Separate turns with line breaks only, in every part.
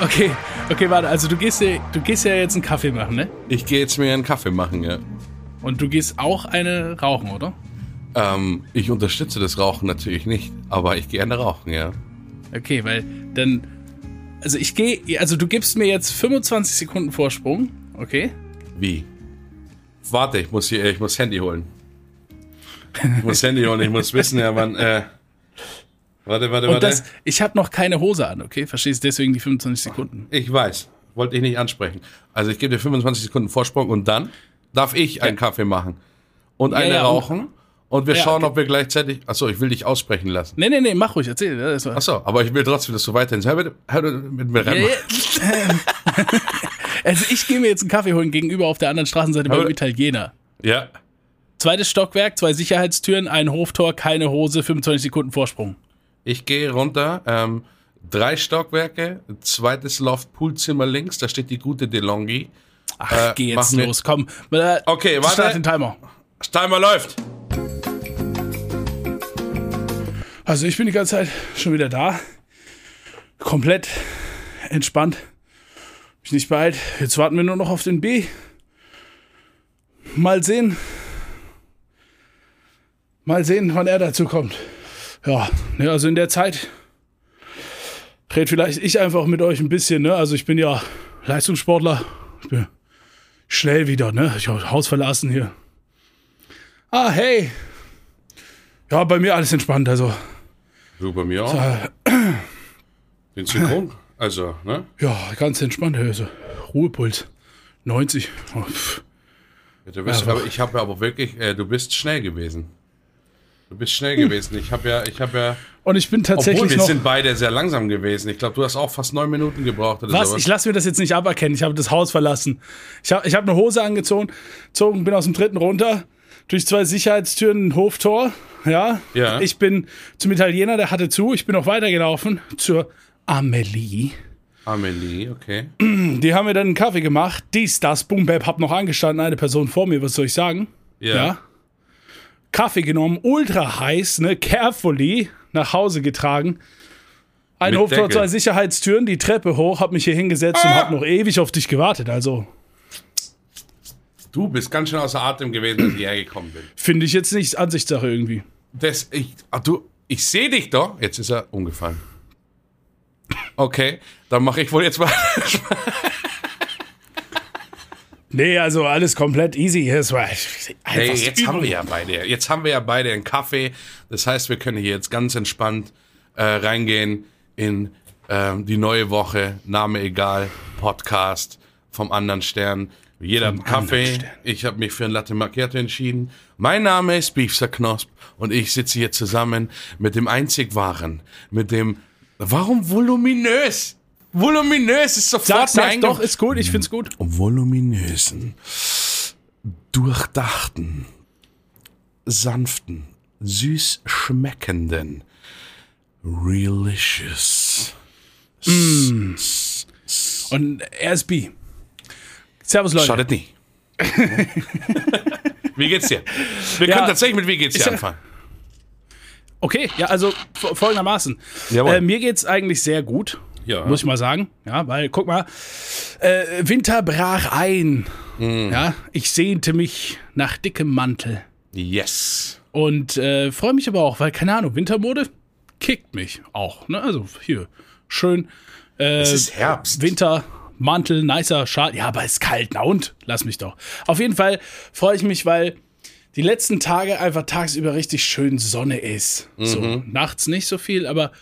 Okay, okay, warte, also du gehst ja, du gehst ja jetzt einen Kaffee machen, ne?
Ich gehe jetzt mir einen Kaffee machen, ja.
Und du gehst auch eine rauchen, oder?
Ähm, ich unterstütze das Rauchen natürlich nicht, aber ich gehe gerne rauchen, ja.
Okay, weil dann. Also ich gehe. Also du gibst mir jetzt 25 Sekunden Vorsprung, okay?
Wie? Warte, ich muss hier, ich muss Handy holen. Ich muss Handy holen, ich muss wissen, ja, wann. Äh, warte, warte, warte.
das, ich habe noch keine Hose an, okay? Verstehst deswegen die 25 Sekunden.
ich weiß. Wollte ich nicht ansprechen. Also ich gebe dir 25 Sekunden Vorsprung und dann darf ich einen Kaffee machen und eine
ja,
rauchen. Und wir
Ja,
schauen,
okay.
ob wir gleichzeitig. Achso, ich will dich aussprechen lassen.
Nee, nee, nee, mach ruhig, erzähl.
Achso, aber ich will trotzdem, dass du weiterhin hör hör mit mir rein.
Ja, ja. also ich gehe mir jetzt einen Kaffee holen gegenüber auf der anderen Straßenseite beim Italiener.
Ja.
Zweites Stockwerk, zwei Sicherheitstüren, ein Hoftor, keine Hose, 25 Sekunden Vorsprung.
Ich gehe runter, ähm, drei Stockwerke, zweites Loft, Poolzimmer links, da steht die gute DeLonghi.
Ach,
Äh,
geh jetzt
mir-
los, komm. Äh,
Okay, warte.
Start den Timer.
Timer läuft.
Also ich bin die ganze Zeit schon wieder da. Komplett entspannt. Mich nicht beeilt. Jetzt warten wir nur noch auf den B. Mal sehen. Mal sehen, wann er dazu kommt. Ja, ne, also in der Zeit red vielleicht ich einfach mit euch ein bisschen, ne? Also ich bin ja Leistungssportler. Ich bin schnell wieder, ne? Ich habe Haus verlassen hier. Ah, hey. Ja, bei mir alles entspannt, also.
Du bei mir auch. Den Synchron. Also, ne?
Ja, ganz entspannt. Also, Ruhepuls. 90. Oh.
Du bist,
Ja,
aber ich habe aber wirklich, äh, du bist schnell gewesen. Du bist schnell gewesen. Ich habe ja, ich habe ja,
Und ich bin
obwohl
tatsächlich
wir
noch.
sind beide sehr langsam gewesen. Ich glaube, du hast auch fast neun Minuten gebraucht oder
Was?
sowas.
Ich lasse mir das jetzt nicht aberkennen. Ich habe das Haus verlassen. Ich habe ich hab eine Hose angezogen, zogen, bin aus dem dritten runter, durch zwei Sicherheitstüren ein Hoftor. Ja.
Ja.
Ich bin zum Italiener, der hatte zu. Ich bin noch weitergelaufen zur Amelie.
Amelie, okay.
Die haben mir dann einen Kaffee gemacht. Dies, das, Boom, Bap, hab noch angestanden. Eine Person vor mir, was soll ich sagen?
Ja.
Kaffee genommen, ultra heiß, ne, carefully nach Hause getragen. Ein Hoftor,
Deckel.
zwei Sicherheitstüren, die Treppe hoch, hab mich hier hingesetzt und
Ah!
hab noch ewig auf dich gewartet. Also,
Du bist ganz schön außer Atem gewesen, als ich hergekommen bin.
finde ich jetzt nicht Ansichtssache irgendwie.
Das, ich, ach, du, ich sehe dich doch. Jetzt ist er umgefallen. Okay, dann mache ich wohl jetzt mal.
Nee, also alles komplett easy. Es war
Hey, jetzt haben wir ja beide. Jetzt haben wir ja beide einen Kaffee. Das heißt, wir können hier jetzt ganz entspannt äh, reingehen in ähm, die neue Woche. Name egal, Podcast vom anderen Stern. Jeder einen Kaffee.
Stern.
Ich habe mich für ein Latte Macchiato entschieden. Mein Name ist Beefster Knosp und ich sitze hier zusammen mit dem einzig wahren, mit dem. Warum voluminös? Voluminös ist sofort
Sag, sag doch, ist gut, ich find's gut.
voluminösen, durchdachten, sanften, süß schmeckenden, relicious.
Und er ist B. Servus, Leute.
Schadet nie. wie geht's dir? Wir
Ja,
können tatsächlich mit Wie geht's dir anfangen.
Okay, ja, also folgendermaßen.
Jawohl.
Äh, mir geht's eigentlich sehr gut.
Ja.
Muss ich mal sagen. Ja, weil, guck mal, äh, Winter brach ein.
Mhm.
Ja, ich sehnte mich nach dickem Mantel.
Yes.
Und äh, freue mich aber auch, weil, keine Ahnung, Wintermode kickt mich auch. Ne? Also hier, schön. Äh,
Es ist Herbst.
Winter, Mantel, nicer Schal. Ja, aber es ist kalt, na und? Lass mich doch. Auf jeden Fall freue ich mich, weil die letzten Tage einfach tagsüber richtig schön Sonne ist. So, nachts nicht so viel, aber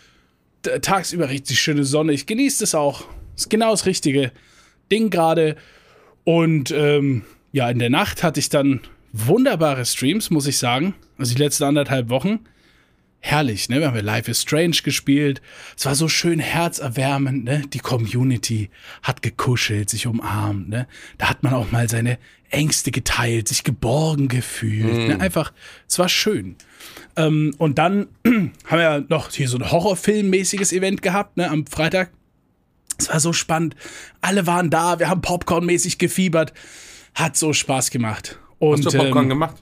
tagsüber richtig schöne Sonne. Ich genieße das auch. Ist genau das richtige Ding gerade. Und ähm, ja, in der Nacht hatte ich dann wunderbare Streams, muss ich sagen. Also die letzten anderthalb Wochen. Herrlich, ne? Wir haben ja Life is Strange gespielt. Es war so schön herzerwärmend, ne? Die Community hat gekuschelt, sich umarmt, ne? Da hat man auch mal seine Ängste geteilt, sich geborgen gefühlt. Ne? Einfach, es war schön. Ähm, und dann haben wir ja noch hier so ein Horrorfilmmäßiges Event gehabt, ne? Am Freitag. Es war so spannend. Alle waren da, wir haben Popcorn-mäßig gefiebert. Hat so Spaß gemacht. Und,
Hast du Popcorn
ähm,
gemacht?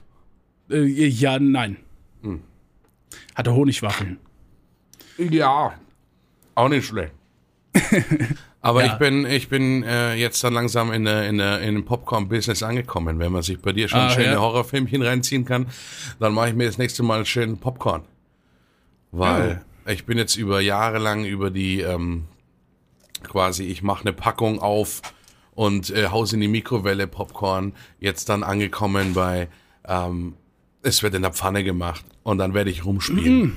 äh, ja, nein. Hatte Honigwaffeln.
Ja. Auch nicht schlecht. Aber
Ja.
ich bin, ich bin äh, jetzt dann langsam in, der, in, der, in dem Popcorn-Business angekommen. Wenn man sich bei dir schon
Ah,
schöne
ja.
Horrorfilmchen reinziehen kann, dann mache ich mir das nächste Mal schön Popcorn. Weil ich bin jetzt über Jahre lang über die ähm, quasi, ich mache eine Packung auf und äh, haus in die Mikrowelle Popcorn, jetzt dann angekommen bei, ähm, es wird in der Pfanne gemacht und dann werde ich rumspielen.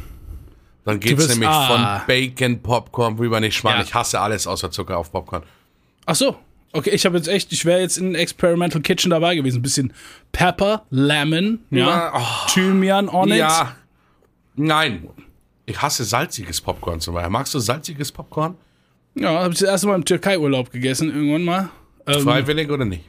Dann geht's
wirst-
nämlich
ah.
von Bacon, Popcorn, rüber nicht Schmarrn.
Ja.
Ich hasse alles außer Zucker auf Popcorn.
Ach so. Okay, ich habe jetzt echt, ich wäre jetzt in Experimental Kitchen dabei gewesen. Ein bisschen Pepper, Lemon, ja,
Ja, oh.
Thymian on it.
Ja. Nein. Ich hasse salziges Popcorn zum Beispiel. Magst du salziges Popcorn?
Ja, habe ich das erste Mal im Türkei-Urlaub gegessen, irgendwann mal. Ähm,
Freiwillig oder nicht?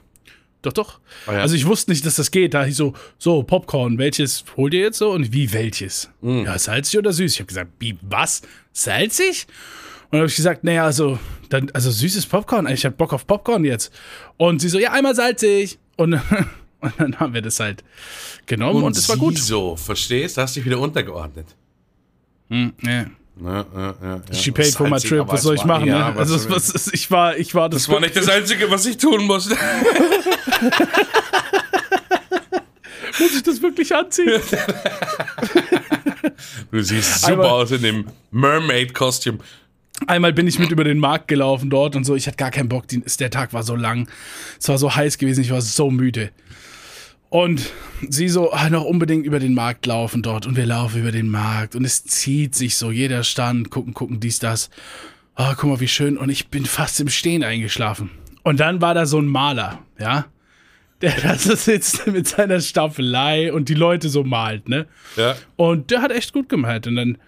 Doch, doch.
Ah, ja.
Also ich wusste nicht, dass das geht. Da hieß so, so, Popcorn, welches holt ihr jetzt so? Und wie, welches?
Mm.
Ja, salzig oder süß? Ich habe gesagt, wie, was? Salzig? Und dann habe ich gesagt, naja, also, dann, also süßes Popcorn, ich habe Bock auf Popcorn jetzt. Und sie so, ja, einmal salzig. Und, und dann haben wir das halt genommen und, es war gut.
So, verstehst? Da hast du dich wieder untergeordnet.
Ja.
Ja, ja, ja, ja.
She paid for my trip, was soll ich machen?
ja,
ne?
was-
Also, was, was, ich war, ich war das.
Das war nicht das Einzige, was ich tun musste.
Muss ich das wirklich anziehen?
Du siehst super
Einmal-
aus in dem Mermaid-Kostüm.
Einmal bin ich mit über den Markt gelaufen dort und so. Ich hatte gar keinen Bock. Der Tag war so lang. Es war so heiß gewesen. Ich war so müde. Und sie so, ah, noch unbedingt über den Markt laufen dort. Und wir laufen über den Markt. Und es zieht sich so. Jeder stand, gucken, gucken, dies, das. Ah, guck mal, wie schön. Und ich bin fast im Stehen eingeschlafen. Und dann war da so ein Maler, ja. Der da so sitzt mit seiner Staffelei und die Leute so malt, ne?
Ja.
Und der hat echt gut gemalt. Und dann,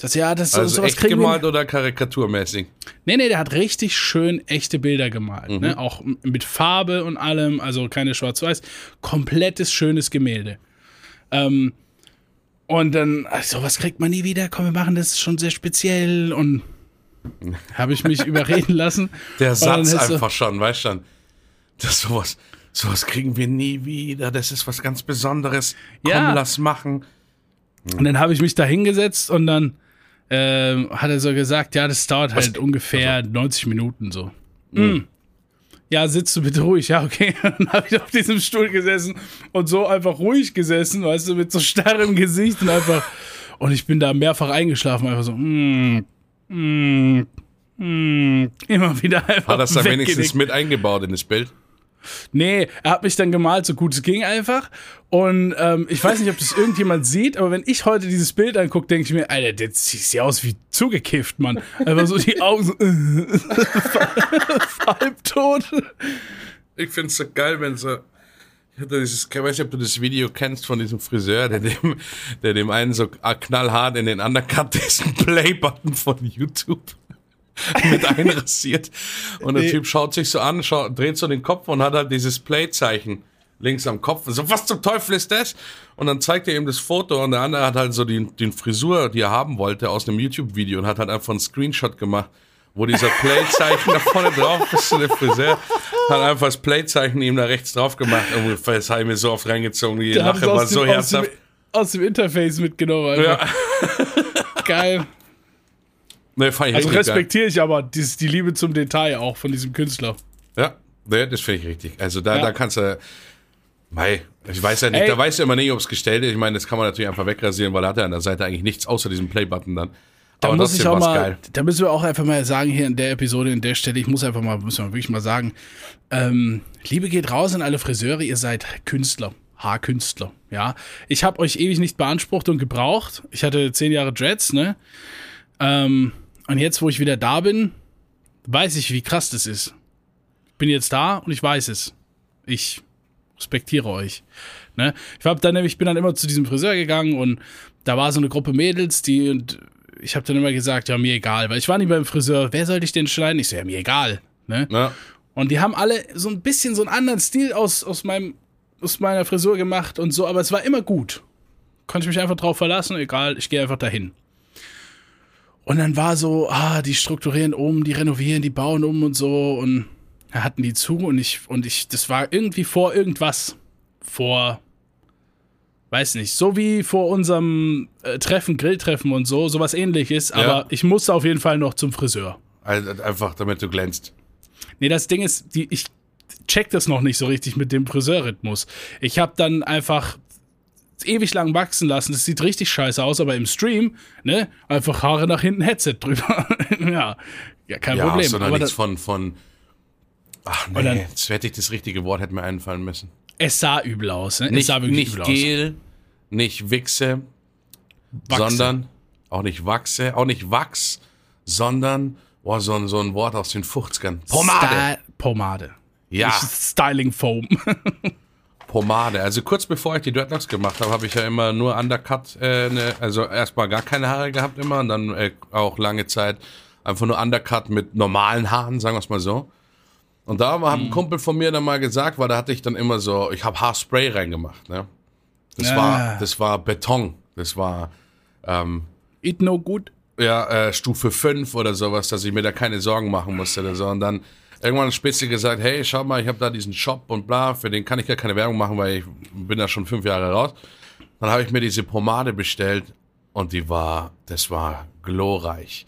das, ja, das so,
Also
sowas
echt
kriegen wir-
gemalt oder karikaturmäßig?
Nee, nee, der hat richtig schön echte Bilder gemalt. Ne? Auch m- mit Farbe und allem, also keine Schwarz-Weiß. Komplettes schönes Gemälde. Ähm, und dann, also, was kriegt man nie wieder? Komm, wir machen das schon sehr speziell. Und habe ich mich überreden lassen.
Der Satz
ist so-
einfach schon, weißt du schon. Das sowas, sowas kriegen wir nie wieder. Das ist was ganz Besonderes. Komm,
Ja.
lass machen.
Und dann habe ich mich da hingesetzt und dann ähm, hat er so gesagt, ja, das dauert halt
Was-
ungefähr 90 Minuten so. Mm. Ja, sitzt du bitte ruhig. Ja, okay. Dann habe ich auf diesem Stuhl gesessen und so einfach ruhig gesessen, weißt du, mit so starrem Gesicht und einfach. Und ich bin da mehrfach eingeschlafen, einfach so. Mm, mm, mm, immer wieder einfach.
Hat das dann wenigstens mit eingebaut in das Bild?
Nee, er hat mich dann gemalt, so gut es ging einfach. Und ähm, ich weiß nicht, ob das irgendjemand sieht, aber wenn ich heute dieses Bild angucke, denke ich mir, Alter, der sieht ja aus wie zugekifft, Mann. Einfach so die Augen so halbtot.
Ich find's so geil, wenn so. Dieses, ich weiß nicht, ob du das Video kennst von diesem Friseur, der dem, der dem einen so knallhart in den Undercut diesen Play-Button von YouTube mit einrasiert. Und der
Nee.
Typ schaut sich so an, schaut, dreht so den Kopf und hat halt dieses Play-Zeichen links am Kopf. Und so, was zum Teufel ist das? Und dann zeigt er ihm das Foto und der andere hat halt so die, die Frisur, die er haben wollte, aus einem YouTube-Video und hat halt einfach einen Screenshot gemacht, wo dieser Play-Zeichen da vorne drauf ist. Und der Friseur hat einfach das Play-Zeichen ihm da rechts drauf gemacht. Und das habe ich mir so oft reingezogen. Die Lache war so herzhaft.
aus dem Interface mitgenommen. Einfach.
Ja.
Geil.
Nee, fand ich
Also respektiere ich aber dies, die Liebe zum Detail auch von diesem Künstler.
Ja, nee, das finde ich richtig. Also da,
Ja.
da kannst du. Mei, ich weiß ja nicht,
Ey.
da weißt du immer nicht, ob es gestellt ist. Ich meine, das kann man natürlich einfach wegrasieren, weil er hat ja an der Seite eigentlich nichts außer diesem Play-Button dann.
Da
Aber
muss ich auch mal,
geil.
da müssen wir auch einfach mal sagen, hier in der Episode, in der Stelle, ich muss einfach mal, müssen wir wirklich mal sagen, ähm, Liebe geht raus an alle Friseure, ihr seid Künstler, Haarkünstler, ja. Ich habe euch ewig nicht beansprucht und gebraucht. Ich hatte zehn Jahre Dreads, ne? Ähm, und jetzt, wo ich wieder da bin, weiß ich, wie krass das ist. Ich bin jetzt da und ich weiß es. Ich respektiere euch. Ne? Ich hab dann nämlich, ich bin dann immer zu diesem Friseur gegangen und da war so eine Gruppe Mädels, die und ich habe dann immer gesagt, ja, mir egal, weil ich war nie beim Friseur, wer soll ich denn schneiden? Ich so, ja, mir egal. Ne?
Ja.
Und die haben alle so ein bisschen so einen anderen Stil aus, aus, meinem, aus meiner Frisur gemacht und so, aber es war immer gut. Konnte ich mich einfach drauf verlassen, egal, ich gehe einfach dahin. Und dann war so, ah, die strukturieren um, die renovieren, die bauen um und so und da hatten die zu und ich, und ich, das war irgendwie vor irgendwas. Vor, weiß nicht, so wie vor unserem äh, Treffen, Grilltreffen und so, sowas ähnliches, aber
Ja.
ich musste auf jeden Fall noch zum Friseur.
Einfach, damit du glänzt.
Nee, das Ding ist, die, ich check das noch nicht so richtig mit dem Friseurrhythmus. Ich habe dann einfach ewig lang wachsen lassen. Das sieht richtig scheiße aus, aber im Stream, ne, einfach Haare nach hinten, Headset drüber. ja, ja, kein
ja,
Problem.
hast du
aber
nichts von, von. Ach
Und dann-
nee, jetzt hätte ich das richtige Wort hätte mir einfallen müssen.
es sah übel aus, ne? es
Nicht,
sah wirklich
nicht
übel
Gel, nicht Wichse,
Wachse.
sondern auch nicht Wachse, auch nicht Wachs, sondern boah, so, ein, so ein Wort aus den 50ern.
aus. Sty Pomade.
Ja.
Styling Foam.
Pomade. Also kurz bevor ich die Dreadlocks gemacht habe, habe ich ja immer nur Undercut, äh, ne, also erstmal gar keine Haare gehabt immer und dann äh, auch lange Zeit einfach nur Undercut mit normalen Haaren, sagen wir es mal so. Und da hat
Mhm.
ein Kumpel von mir dann mal gesagt, weil da hatte ich dann immer so, ich habe Haarspray reingemacht, ne? Das
Ah.
war, das war Beton. Das war
It no good.
ja, äh, Stufe 5 oder sowas, dass ich mir da keine Sorgen machen musste oder so. Und dann irgendwann hat Spitze gesagt, hey, schau mal, ich habe da diesen Shop und bla, für den kann ich gar keine Werbung machen, weil ich bin da schon fünf Jahre raus. Dann habe ich mir diese Pomade bestellt und die war, das war glorreich.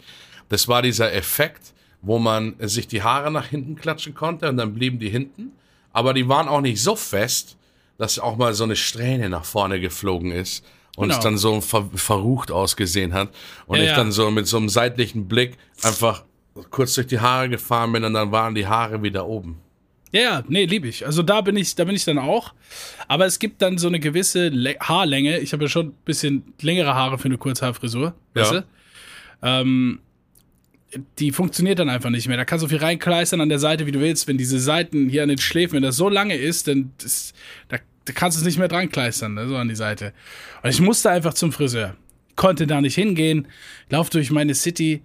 Das war dieser Effekt, wo man sich die Haare nach hinten klatschen konnte und dann blieben die hinten. Aber die waren auch nicht so fest, dass auch mal so eine Strähne nach vorne geflogen ist und
Genau.
es dann so ver verrucht ausgesehen hat. Und
Ja,
ich dann so mit so einem seitlichen Blick einfach kurz durch die Haare gefahren bin und dann waren die Haare wieder oben.
Ja, ja, nee, lieb ich. Also da bin ich, da bin ich dann auch. Aber es gibt dann so eine gewisse Le Haarlänge. Ich habe ja schon ein bisschen längere Haare für eine Kurzhaarfrisur. Weißt
Ja.
du? Ähm, die funktioniert dann einfach nicht mehr. Da kannst du viel reinkleistern an der Seite, wie du willst. Wenn diese Seiten hier an den Schläfen, wenn das so lange ist, dann das, da, da kannst du es nicht mehr dran kleistern, ne, so an die Seite. Und ich musste einfach zum Friseur. Konnte da nicht hingehen, lauf durch meine City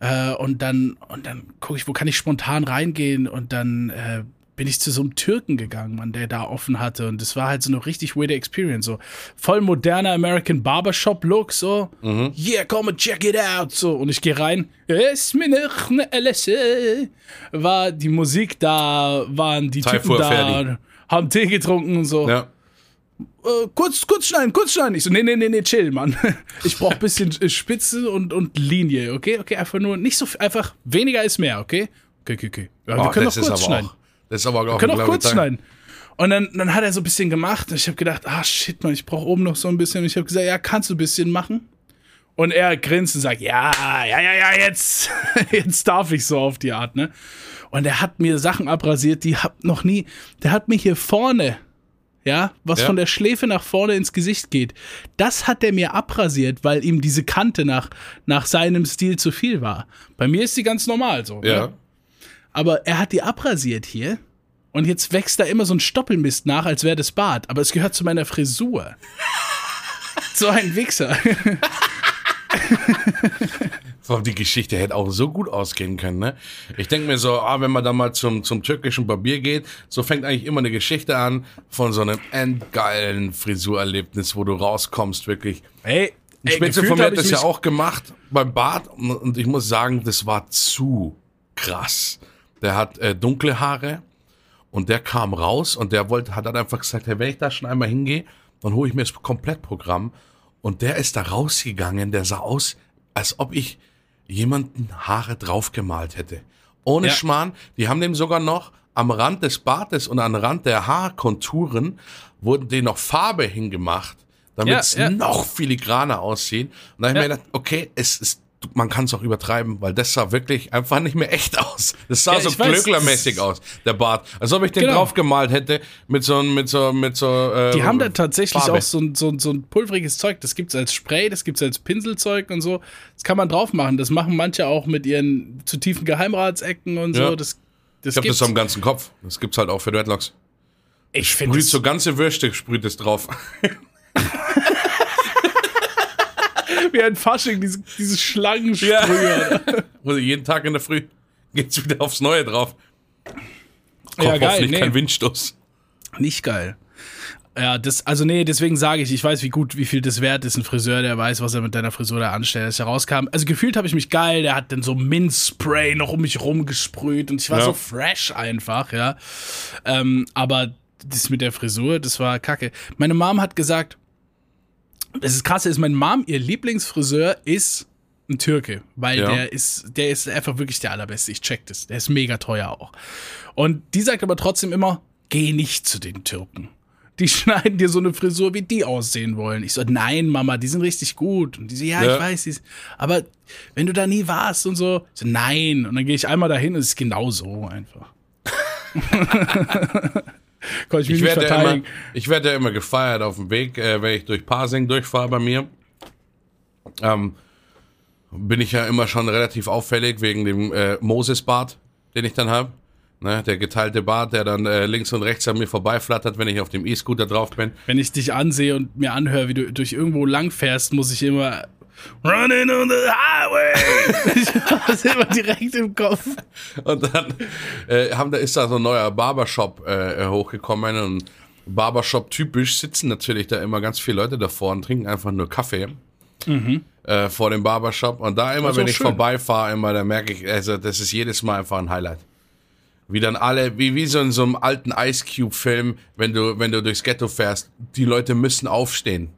äh, und dann, und dann gucke ich, wo kann ich spontan reingehen? Und dann äh, bin ich zu so einem Türken gegangen, Mann, der da offen hatte. Und das war halt so eine richtig weirde Experience, so. Voll moderner American Barbershop Look, so, yeah, komm und check it out, so. Und ich gehe rein, es mir noch ne LSE. war die Musik da, waren die
Zeit
Typen da, haben Tee getrunken und so,
Ja.
Äh, kurz, kurz schneiden, kurz schneiden. Ich so, nee, nee, nee, nee, chill, Mann. Ich brauch bisschen äh, Spitze und, und Linie, okay? Okay, einfach nur, nicht so, viel, einfach weniger ist mehr, okay? Okay, okay, okay. Ja, wir
Oh,
können auch kurz schneiden.
Auch, das ist aber auch
Wir können auch
ein
kurz
Gedanke.
schneiden. Und dann, dann hat er so ein bisschen gemacht und ich habe gedacht, ah shit, Mann, ich brauche oben noch so ein bisschen. Und ich habe gesagt, ja, kannst du ein bisschen machen? Und er grinst und sagt, ja, ja, ja, ja, jetzt, jetzt darf ich so auf die Art, ne? Und er hat mir Sachen abrasiert, die hab noch nie, der hat mir hier vorne, ja, was
Ja.
von der Schläfe nach vorne ins Gesicht geht, das hat er mir abrasiert, weil ihm diese Kante nach, nach seinem Stil zu viel war. Bei mir ist die ganz normal so.
Ja.
Ne? Aber er hat die abrasiert hier und jetzt wächst da immer so ein Stoppelmist nach, als wäre das Bart. Aber es gehört zu meiner Frisur. so ein Wichser.
Die Geschichte hätte auch so gut ausgehen können, ne? Ich denke mir so, ah, wenn man da mal zum, zum türkischen Barbier geht, so fängt eigentlich immer eine Geschichte an von so einem endgeilen Frisurerlebnis, wo du rauskommst, wirklich.
Ey,
Ein Spitze von mir hat das ja auch gemacht beim Bart und, und ich muss sagen, das war zu krass. Der hat äh, dunkle Haare und der kam raus und der wollte, hat dann einfach gesagt, hey, wenn ich da schon einmal hingehe, dann hole ich mir das Komplettprogramm und der ist da rausgegangen, der sah aus, als ob ich jemanden Haare draufgemalt hätte. Ohne
Ja.
Schmarrn, die haben dem sogar noch am Rand des Bartes und am Rand der Haarkonturen wurden denen noch Farbe hingemacht, damit es
ja.
noch filigraner aussieht. Und da habe ich mir gedacht, okay, es ist, man kann es auch übertreiben, weil das sah wirklich einfach nicht mehr echt aus. Das sah
Ja,
so glöcklermäßig aus, der Bart. Als ob ich den
Genau.
draufgemalt hätte mit so mit so mit so äh,
Die haben da tatsächlich
Farbe.
auch so ein, so, ein, so ein pulveriges Zeug. Das gibt's als Spray, das gibt's als Pinselzeug und so. Das kann man drauf machen. Das machen manche auch mit ihren zu tiefen Geheimratsecken und so.
Ja.
Das, das
Ich hab
gibt's.
das am ganzen Kopf. Das gibt's halt auch für Dreadlocks.
ich finde
Sprüht so ganze Würste, sprüht es drauf.
wie ein Fasching, diese, diese Schlangensprühe.
Muss ich jeden Tag in der Früh geht's wieder aufs Neue drauf. Kommt
Ja, geil, nee.
kein Windstoß.
Nicht geil. Ja, das, also nee, deswegen sage ich, ich weiß, wie gut, wie viel das wert ist. Ein Friseur, der weiß, was er mit deiner Frisur da anstellt, als er rauskam. Also gefühlt habe ich mich geil, der hat dann so Minzspray noch um mich rumgesprüht und ich war
Ja.
so fresh einfach, ja. Ähm, aber das mit der Frisur, das war kacke. Meine Mom hat gesagt, das ist krasse, ist meine Mom, ihr Lieblingsfriseur ist ein Türke, weil
Ja.
der ist, der ist einfach wirklich der allerbeste. Ich check das. Der ist mega teuer auch. Und die sagt aber trotzdem immer, geh nicht zu den Türken. Die schneiden dir so eine Frisur, wie die aussehen wollen. Ich so, nein, Mama, die sind richtig gut. Und die so, ja,
Ja.
ich weiß, die ist, aber wenn du da nie warst und so, so, nein. Und dann gehe ich einmal dahin und es ist genau so einfach. Konnte ich mich
Ich
nicht
werde, ja immer,
verteidigen.
ich werde ja immer gefeiert auf dem Weg, äh, wenn ich durch Parsing durchfahre bei mir. Ähm, bin ich ja immer schon relativ auffällig wegen dem äh, Moses-Bart, den ich dann habe. Ne, der geteilte Bart, der dann äh, links und rechts an mir vorbeiflattert, wenn ich auf dem E-Scooter drauf bin.
Wenn ich dich ansehe und mir anhöre, wie du durch irgendwo lang fährst, muss ich immer Running on the highway. ich habe das immer direkt im Kopf.
Und dann äh, haben, da ist da so ein neuer Barbershop äh, hochgekommen und Barbershop typisch sitzen natürlich da immer ganz viele Leute davor und trinken einfach nur Kaffee äh, vor dem Barbershop. Und da immer, wenn ich
schön.
vorbeifahre, immer, da merke ich, also das ist jedes Mal einfach ein Highlight. Wie dann alle, wie, wie so in so einem alten Ice Cube-Film, wenn du, wenn du durchs Ghetto fährst, die Leute müssen aufstehen.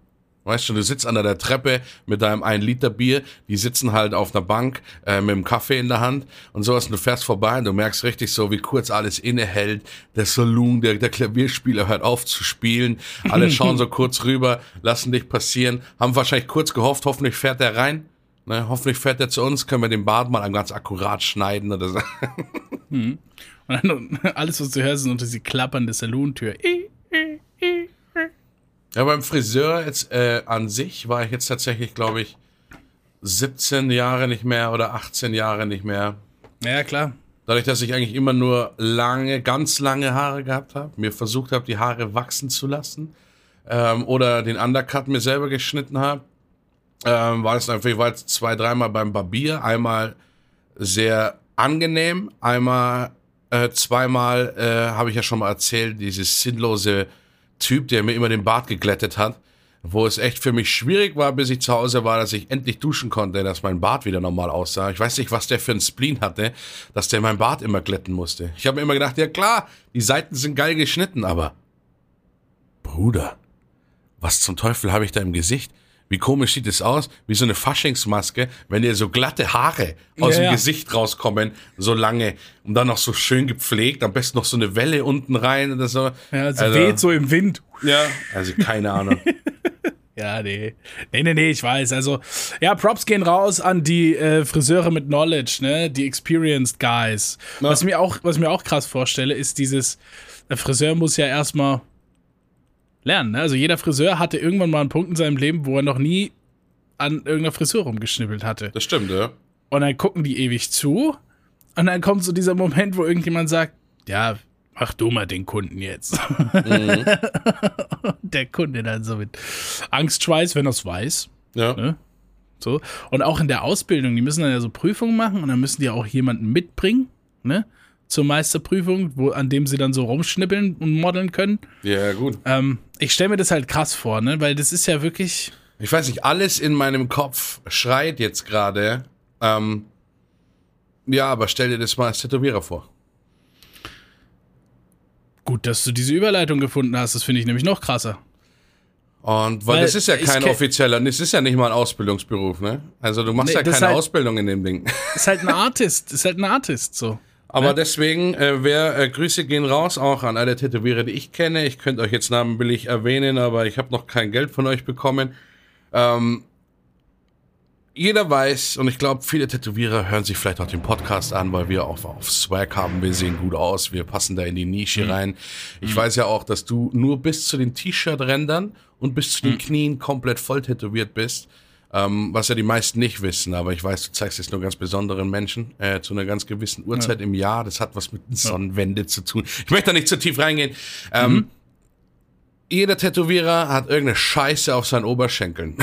Weißt du, du sitzt an der Treppe mit deinem 1 Liter Bier, die sitzen halt auf einer Bank äh, mit dem Kaffee in der Hand und sowas und du fährst vorbei und du merkst richtig so, wie kurz alles innehält. Der Saloon, der, der Klavierspieler hört auf zu spielen. Alle schauen so kurz rüber, lassen dich passieren, haben wahrscheinlich kurz gehofft, hoffentlich fährt der rein. Ne, hoffentlich fährt er zu uns, können wir den Bart mal ganz akkurat schneiden oder so.
Und dann alles, was du hörst, sind unter diese klappernde Salontür.
Ja, beim Friseur jetzt äh, an sich war ich jetzt tatsächlich, glaube ich, 17 Jahre nicht mehr oder 18 Jahre nicht mehr.
Ja, klar.
Dadurch, dass ich eigentlich immer nur lange, ganz lange Haare gehabt habe, mir versucht habe, die Haare wachsen zu lassen ähm, oder den Undercut mir selber geschnitten habe, ähm, war es einfach, ich war jetzt zwei, dreimal beim Barbier. Einmal sehr angenehm, einmal, äh, zweimal äh, habe ich ja schon mal erzählt, dieses sinnlose Typ, der mir immer den Bart geglättet hat, wo es echt für mich schwierig war, bis ich zu Hause war, dass ich endlich duschen konnte, dass mein Bart wieder normal aussah. Ich weiß nicht, was der für einen Spleen hatte, dass der mein Bart immer glätten musste. Ich habe mir immer gedacht, ja klar, die Seiten sind geil geschnitten, aber Bruder, was zum Teufel habe ich da im Gesicht? Wie komisch sieht es aus? Wie so eine Faschingsmaske, wenn dir so glatte Haare aus
Ja,
dem
ja.
Gesicht rauskommen, so lange und dann noch so schön gepflegt, am besten noch so eine Welle unten rein oder so.
Ja, also, weht so im Wind.
Ja, also keine Ahnung.
Ja, nee. Nee, nee, nee, ich weiß. Also, ja, Props gehen raus an die äh, Friseure mit Knowledge, ne? Die experienced guys.
Ja.
Was mir auch, was mir auch krass vorstelle, ist dieses, der Friseur muss ja erstmal lernen, ne? Also jeder Friseur hatte irgendwann mal einen Punkt in seinem Leben, wo er noch nie an irgendeiner Frisur rumgeschnippelt hatte.
Das stimmt, ja.
Und dann gucken die ewig zu. Und dann kommt so dieser Moment, wo irgendjemand sagt, ja, mach du mal den Kunden jetzt. Der Kunde dann so mit Angstschweiß, wenn er es weiß.
Ja.
Ne? So. Und auch in der Ausbildung, die müssen dann ja so Prüfungen machen und dann müssen die auch jemanden mitbringen, ne? Zur Meisterprüfung, wo, an dem sie dann so rumschnippeln und modeln können.
Ja, gut.
Ähm, ich stelle mir das halt krass vor, ne? Weil das ist ja wirklich.
Ich weiß nicht, alles in meinem Kopf schreit jetzt gerade. Ähm, ja, aber stell dir das mal als Tätowierer vor.
Gut, dass du diese Überleitung gefunden hast, das finde ich nämlich noch krasser.
Und weil,
Weil
das ist ja kein
ke-
offizieller, das ist ja nicht mal ein Ausbildungsberuf, ne? Also du machst
Nee,
ja keine
halt-
Ausbildung in dem Ding.
Ist halt ein Artist, ist halt ein Artist so.
Aber deswegen, äh, wer, äh, Grüße gehen raus auch an alle Tätowierer, die ich kenne. Ich könnte euch jetzt namentlich erwähnen, aber ich habe noch kein Geld von euch bekommen. Ähm, jeder weiß, und ich glaube, viele Tätowierer hören sich vielleicht auch den Podcast an, weil wir auf, auf Swag haben, wir sehen gut aus, wir passen da in die Nische rein. Ich weiß ja auch, dass du nur bis zu den T-Shirt-Rändern und bis zu den Knien komplett voll tätowiert bist. Ähm, was ja die meisten nicht wissen, aber ich weiß, du zeigst es nur ganz besonderen Menschen äh, zu einer ganz gewissen Uhrzeit im Jahr. Das hat was mit Sonnenwende zu tun. Ich möchte da nicht zu tief reingehen. Ähm, Jeder Tätowierer hat irgendeine Scheiße auf seinen Oberschenkeln.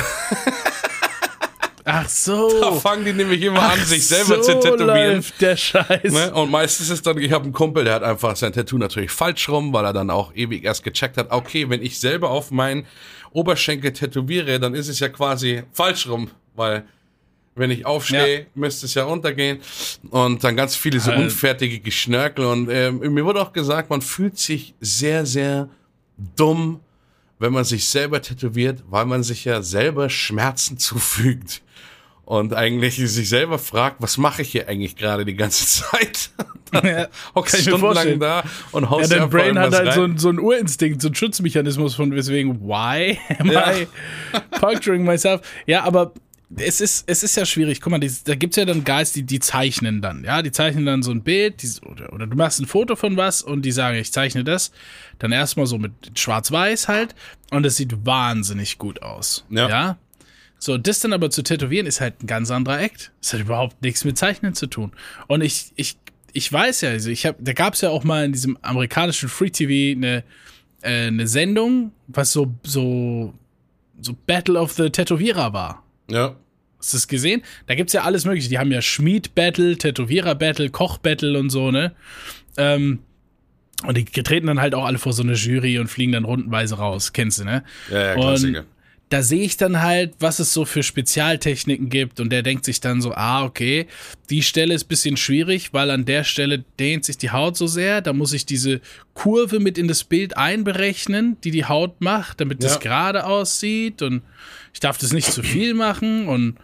Ach so.
Da fangen die nämlich immer an,
Ach
sich selber
so
zu tätowieren.
läuft der Scheiß.
Ne? Und meistens ist dann, ich habe einen Kumpel, der hat einfach sein Tattoo natürlich falsch rum, weil er dann auch ewig erst gecheckt hat, okay, wenn ich selber auf meinen Oberschenkel tätowiere, dann ist es ja quasi falsch rum, weil wenn ich aufstehe,
Ja.
müsste es ja untergehen. Und dann ganz viele so
Halt.
unfertige Geschnörkel. Und ähm, mir wurde auch gesagt, man fühlt sich sehr, sehr dumm, wenn man sich selber tätowiert, weil man sich ja selber Schmerzen zufügt. Und eigentlich sich selber fragt, was mache ich hier eigentlich gerade die ganze Zeit? ja, hockst stundenlang da und haust
ja, dein Brain hat halt so, so einen Urinstinkt, so einen Schutzmechanismus von weswegen, why am ja. I puncturing myself? Ja, aber es ist, es ist ja schwierig. Guck mal, die, da gibt es ja dann Guys, die, die zeichnen dann. Ja, die zeichnen dann so ein Bild die, oder, oder du machst ein Foto von was und die sagen, ich zeichne das. Dann erstmal so mit Schwarz-Weiß halt und es sieht wahnsinnig gut aus. Ja. ja. So, das dann aber zu tätowieren ist halt ein ganz anderer Act. Das hat überhaupt nichts mit Zeichnen zu tun. Und ich, ich, ich weiß ja, also ich habe, da gab es ja auch mal in diesem amerikanischen Free TV eine, äh, eine Sendung, was so, so, so Battle of the Tätowierer war.
Ja.
Hast du das gesehen? Da gibt's ja alles mögliche. Die haben ja Schmied-Battle, Tätowierer-Battle, Koch-Battle und so, ne? Ähm, und die treten dann halt auch alle vor so eine Jury und fliegen dann rundenweise raus. Kennst du, ne?
Ja, ja, Klassiker.
Und da sehe ich dann halt, was es so für Spezialtechniken gibt und der denkt sich dann so, ah, okay, die Stelle ist bisschen schwierig, weil an der Stelle dehnt sich die Haut so sehr, da muss ich diese Kurve mit in das Bild einberechnen, die die Haut macht, damit ja. das gerade aussieht und ich darf das nicht zu viel machen und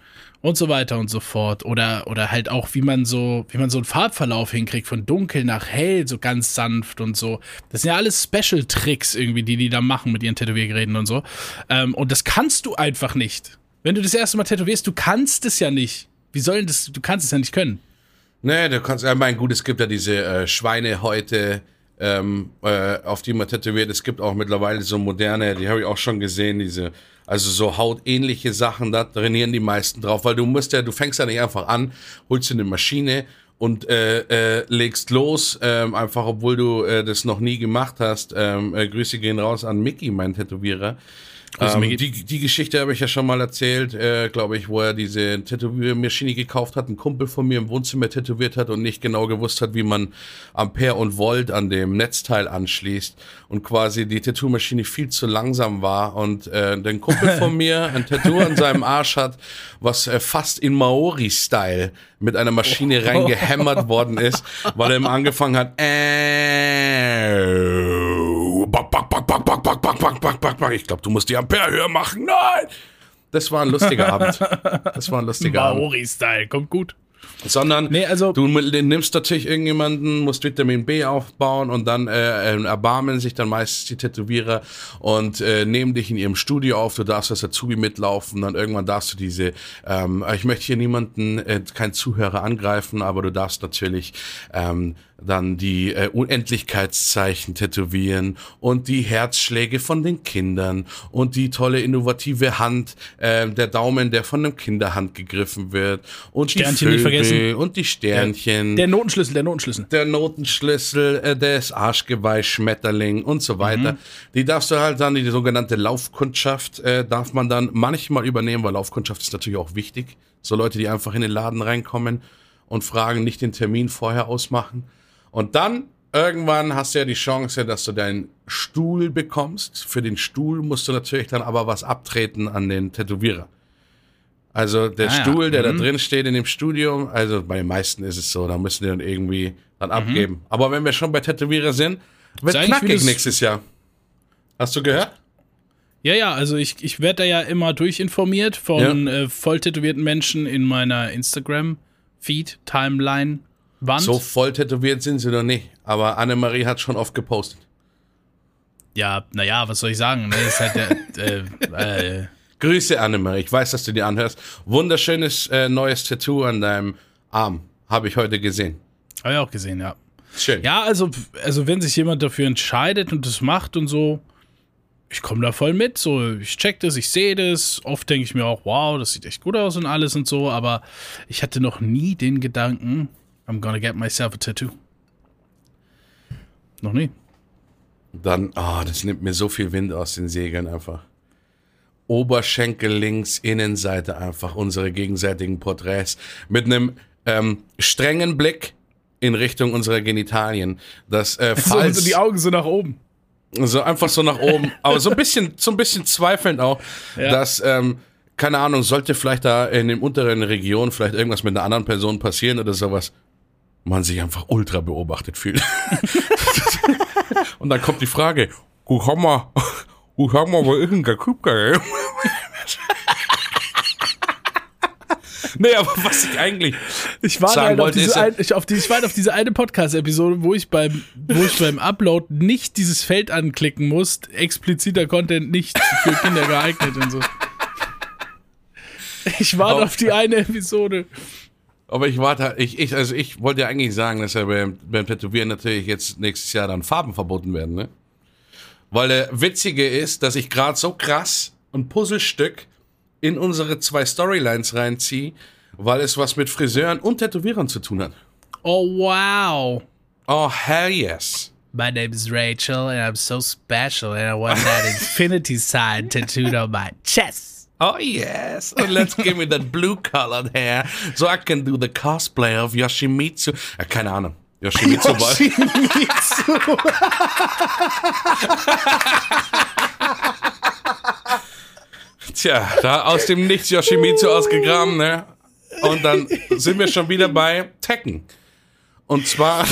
und so weiter und so fort. Oder, oder halt auch, wie man so, wie man so einen Farbverlauf hinkriegt, von dunkel nach hell, so ganz sanft und so. Das sind ja alles Special-Tricks irgendwie, die die da machen mit ihren Tätowiergeräten und so. Ähm, und das kannst du einfach nicht. Wenn du das erste Mal tätowierst, du kannst es ja nicht. Wie soll denn das, du kannst es ja nicht können.
Nee, du kannst, ich meine, gut, es gibt ja diese äh, Schweinehäute, ähm, äh, auf die man tätowiert. Es gibt auch mittlerweile so moderne, die habe ich auch schon gesehen, diese also so hautähnliche Sachen, da trainieren die meisten drauf, weil du musst ja, du fängst ja nicht einfach an, holst dir eine Maschine und äh, äh, legst los, ähm, einfach obwohl du äh, das noch nie gemacht hast. Ähm, äh, Grüße gehen raus an Mickey, mein Tätowierer. Ähm, die, die Geschichte habe ich ja schon mal erzählt, äh, glaube ich, wo er diese Tätowiermaschine gekauft hat, ein Kumpel von mir im Wohnzimmer tätowiert hat und nicht genau gewusst hat, wie man Ampere und Volt an dem Netzteil anschließt und quasi die Tattoo-Maschine viel zu langsam war und äh, den Kumpel von mir ein Tattoo an seinem Arsch hat, was äh, fast in Maori-Style mit einer Maschine oh. reingehämmert worden ist, weil er immer angefangen hat, äh, back, back, back, back, back, back, back, back, back, back, back. Ich glaube, du musst die Ampere höher machen. Nein! Das war ein lustiger Abend. Das war ein lustiger Abend.
Maori-Style, kommt gut.
Sondern nee, also, du nimmst natürlich irgendjemanden, musst Vitamin B aufbauen und dann äh, erbarmen sich dann meistens die Tätowierer und äh, nehmen dich in ihrem Studio auf. Du darfst als Azubi mitlaufen, dann irgendwann darfst du diese, ähm, ich möchte hier niemanden, äh, kein Zuhörer angreifen, aber du darfst natürlich ähm, dann die äh, Unendlichkeitszeichen tätowieren und die Herzschläge von den Kindern und die tolle innovative Hand, äh, der Daumen, der von einem Kinderhand gegriffen wird und
Sternchen
die Vögel
nicht vergessen.
und die Sternchen.
Der, der Notenschlüssel, der Notenschlüssel.
Der Notenschlüssel, äh, das Arschgeweih, Schmetterling und so weiter. Mhm. Die darfst du halt dann, die sogenannte Laufkundschaft, äh, darf man dann manchmal übernehmen, weil Laufkundschaft ist natürlich auch wichtig. So Leute, die einfach in den Laden reinkommen und fragen, nicht den Termin vorher ausmachen. Und dann irgendwann hast du ja die Chance, dass du deinen Stuhl bekommst. Für den Stuhl musst du natürlich dann aber was abtreten an den Tätowierer. Also der ah, Stuhl, der mhm. da drin steht in dem Studium, also bei den meisten ist es so, da müssen die dann irgendwie dann mhm. abgeben. Aber wenn wir schon bei Tätowierer sind, wird knackig nächstes Jahr. Hast du gehört?
Ja, ja, also ich, ich werde da ja immer durchinformiert von ja. äh, voll tätowierten Menschen in meiner Instagram-Feed, Timeline,
Wand. So voll tätowiert sind sie noch nicht. Aber Annemarie hat schon oft gepostet.
Ja, naja, was soll ich sagen? Ne? ist halt der,
äh, äh. Grüße, Annemarie. Ich weiß, dass du dir anhörst. Wunderschönes äh, neues Tattoo an deinem Arm. Habe ich heute gesehen.
Habe ich auch gesehen, ja.
Schön.
Ja, also, also wenn sich jemand dafür entscheidet und das macht und so, ich komme da voll mit. So, ich check das, ich sehe das. Oft denke ich mir auch, wow, das sieht echt gut aus und alles und so, aber ich hatte noch nie den Gedanken, I'm gonna get myself a tattoo. Noch nie.
Dann, ah, oh, das nimmt mir so viel Wind aus den Segeln einfach. Oberschenkel links, Innenseite einfach unsere gegenseitigen Porträts mit einem ähm, strengen Blick in Richtung unserer Genitalien. Das äh, falls
so, so die Augen so nach oben.
So einfach so nach oben, aber so ein bisschen, so ein bisschen zweifelnd auch, ja. dass ähm, keine Ahnung, sollte vielleicht da in den unteren Regionen vielleicht irgendwas mit einer anderen Person passieren oder sowas man sich einfach ultra beobachtet fühlt. und dann kommt die Frage, wo haben wir, wo haben wir, wo ist denn der Kupka? Nee, aber was ich eigentlich
Ich warte
sagen
halt auf
wollte, ist
diese, ein, ich, auf die, ich auf diese eine Podcast-Episode, wo ich beim, wo ich beim Upload nicht dieses Feld anklicken muss, expliziter Content nicht für Kinder geeignet und so. Ich warte
Auf-
auf die eine Episode.
Aber ich warte, ich, ich, also ich wollte ja eigentlich sagen, dass ja beim, beim Tätowieren natürlich jetzt nächstes Jahr dann Farben verboten werden, ne? Weil der Witzige ist, dass ich gerade so krass ein Puzzlestück in unsere zwei Storylines reinziehe, weil es was mit Friseuren und Tätowierern zu tun hat.
Oh, wow.
Oh, hell yes.
My name is Rachel and I'm so special and I want that infinity sign tattooed on my chest.
Oh yes, and let's give me that blue colored hair so I can do the cosplay of Yoshimitsu. Äh, keine Ahnung. Yoshimitsu war. Tja, da aus dem Nichts Yoshimitsu ausgegraben, ne? Und dann sind wir schon wieder bei Tekken. Und zwar,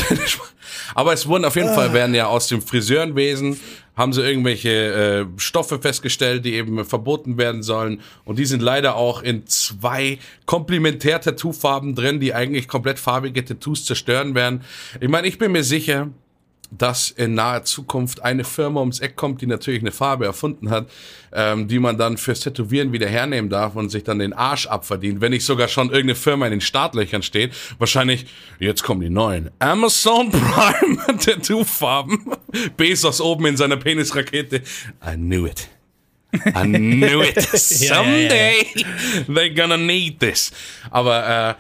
aber es wurden auf jeden Fall, werden ja aus dem Friseurenwesen, haben sie irgendwelche äh, Stoffe festgestellt, die eben verboten werden sollen. Und die sind leider auch in zwei Komplementär-Tattoo-Farben drin, die eigentlich komplett farbige Tattoos zerstören werden. Ich meine, ich bin mir sicher, dass in naher Zukunft eine Firma ums Eck kommt, die natürlich eine Farbe erfunden hat, ähm, die man dann fürs Tätowieren wieder hernehmen darf und sich dann den Arsch abverdient. Wenn nicht sogar schon irgendeine Firma in den Startlöchern steht, wahrscheinlich, jetzt kommen die neuen Amazon Prime Tattoo-Farben. Bezos oben in seiner Penisrakete. I knew it. I knew it.
Ja, ja, ja.
Someday they're gonna need this. Aber äh,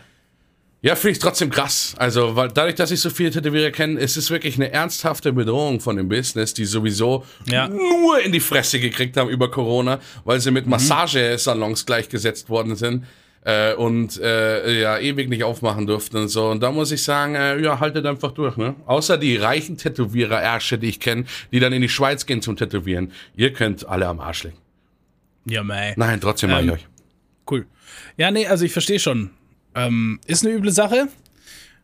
ja, finde ich trotzdem krass. Also, weil dadurch, dass ich so viele Tätowierer kenne, ist es wirklich eine ernsthafte Bedrohung von dem Business, die sowieso
Ja.
nur in die Fresse gekriegt haben über Corona, weil sie mit Massagesalons gleichgesetzt worden sind äh, und äh, ja ewig nicht aufmachen durften und so. Und da muss ich sagen, äh, ja, haltet einfach durch. Ne? Außer die reichen Tätowierer-Ärsche, die ich kenne, die dann in die Schweiz gehen zum Tätowieren. Ihr könnt alle am Arsch legen.
Ja, mei.
Nein, trotzdem
Ähm,
ich euch.
Cool. Ja, nee, also ich verstehe schon. Ähm, ist eine üble Sache.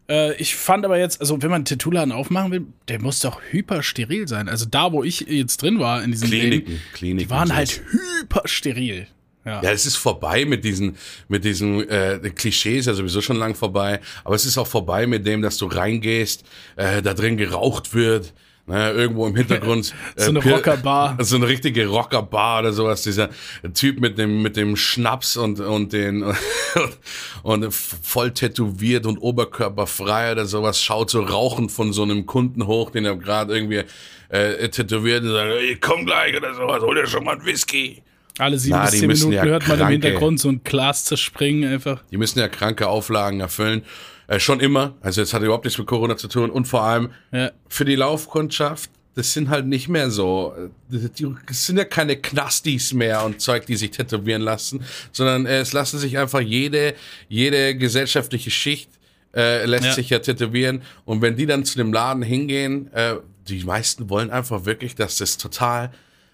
Äh, ich fand aber jetzt, also wenn man einen Tattoo-Laden aufmachen will, der muss doch hyper steril sein. Also da, wo ich jetzt drin war in diesem
Kliniken,
Läden,
Kliniken.
die waren halt hyper steril. Ja.
Ja, es ist vorbei mit diesen, mit diesen äh, Klischees, ja sowieso schon lang vorbei. Aber es ist auch vorbei mit dem, dass du reingehst, äh, da drin geraucht wird, ne, irgendwo im Hintergrund. äh,
So eine
Pir-
Rockerbar.
So eine richtige Rockerbar oder sowas. Dieser Typ mit dem, mit dem Schnaps und, und den, und voll tätowiert und oberkörperfrei oder sowas, schaut so rauchend von so einem Kunden hoch, den er gerade irgendwie äh, tätowiert und sagt, ich komm gleich oder sowas, hol dir schon mal einen Whisky.
Alle sieben
Na,
bis zehn Minuten
ja
hört man im Hintergrund so ein Glas zerspringen einfach.
Die müssen ja kranke Auflagen erfüllen. Äh, schon immer. Also jetzt hat überhaupt nichts mit Corona zu tun. Und vor allem
Ja.
für die Laufkundschaft, das sind halt nicht mehr so, äh, das sind ja keine Knastis mehr und Zeug, die sich tätowieren lassen, sondern äh, es lassen sich einfach jede, jede gesellschaftliche Schicht äh, lässt
Ja.
sich ja tätowieren. Und wenn die dann zu dem Laden hingehen, äh, die meisten wollen einfach wirklich, dass das total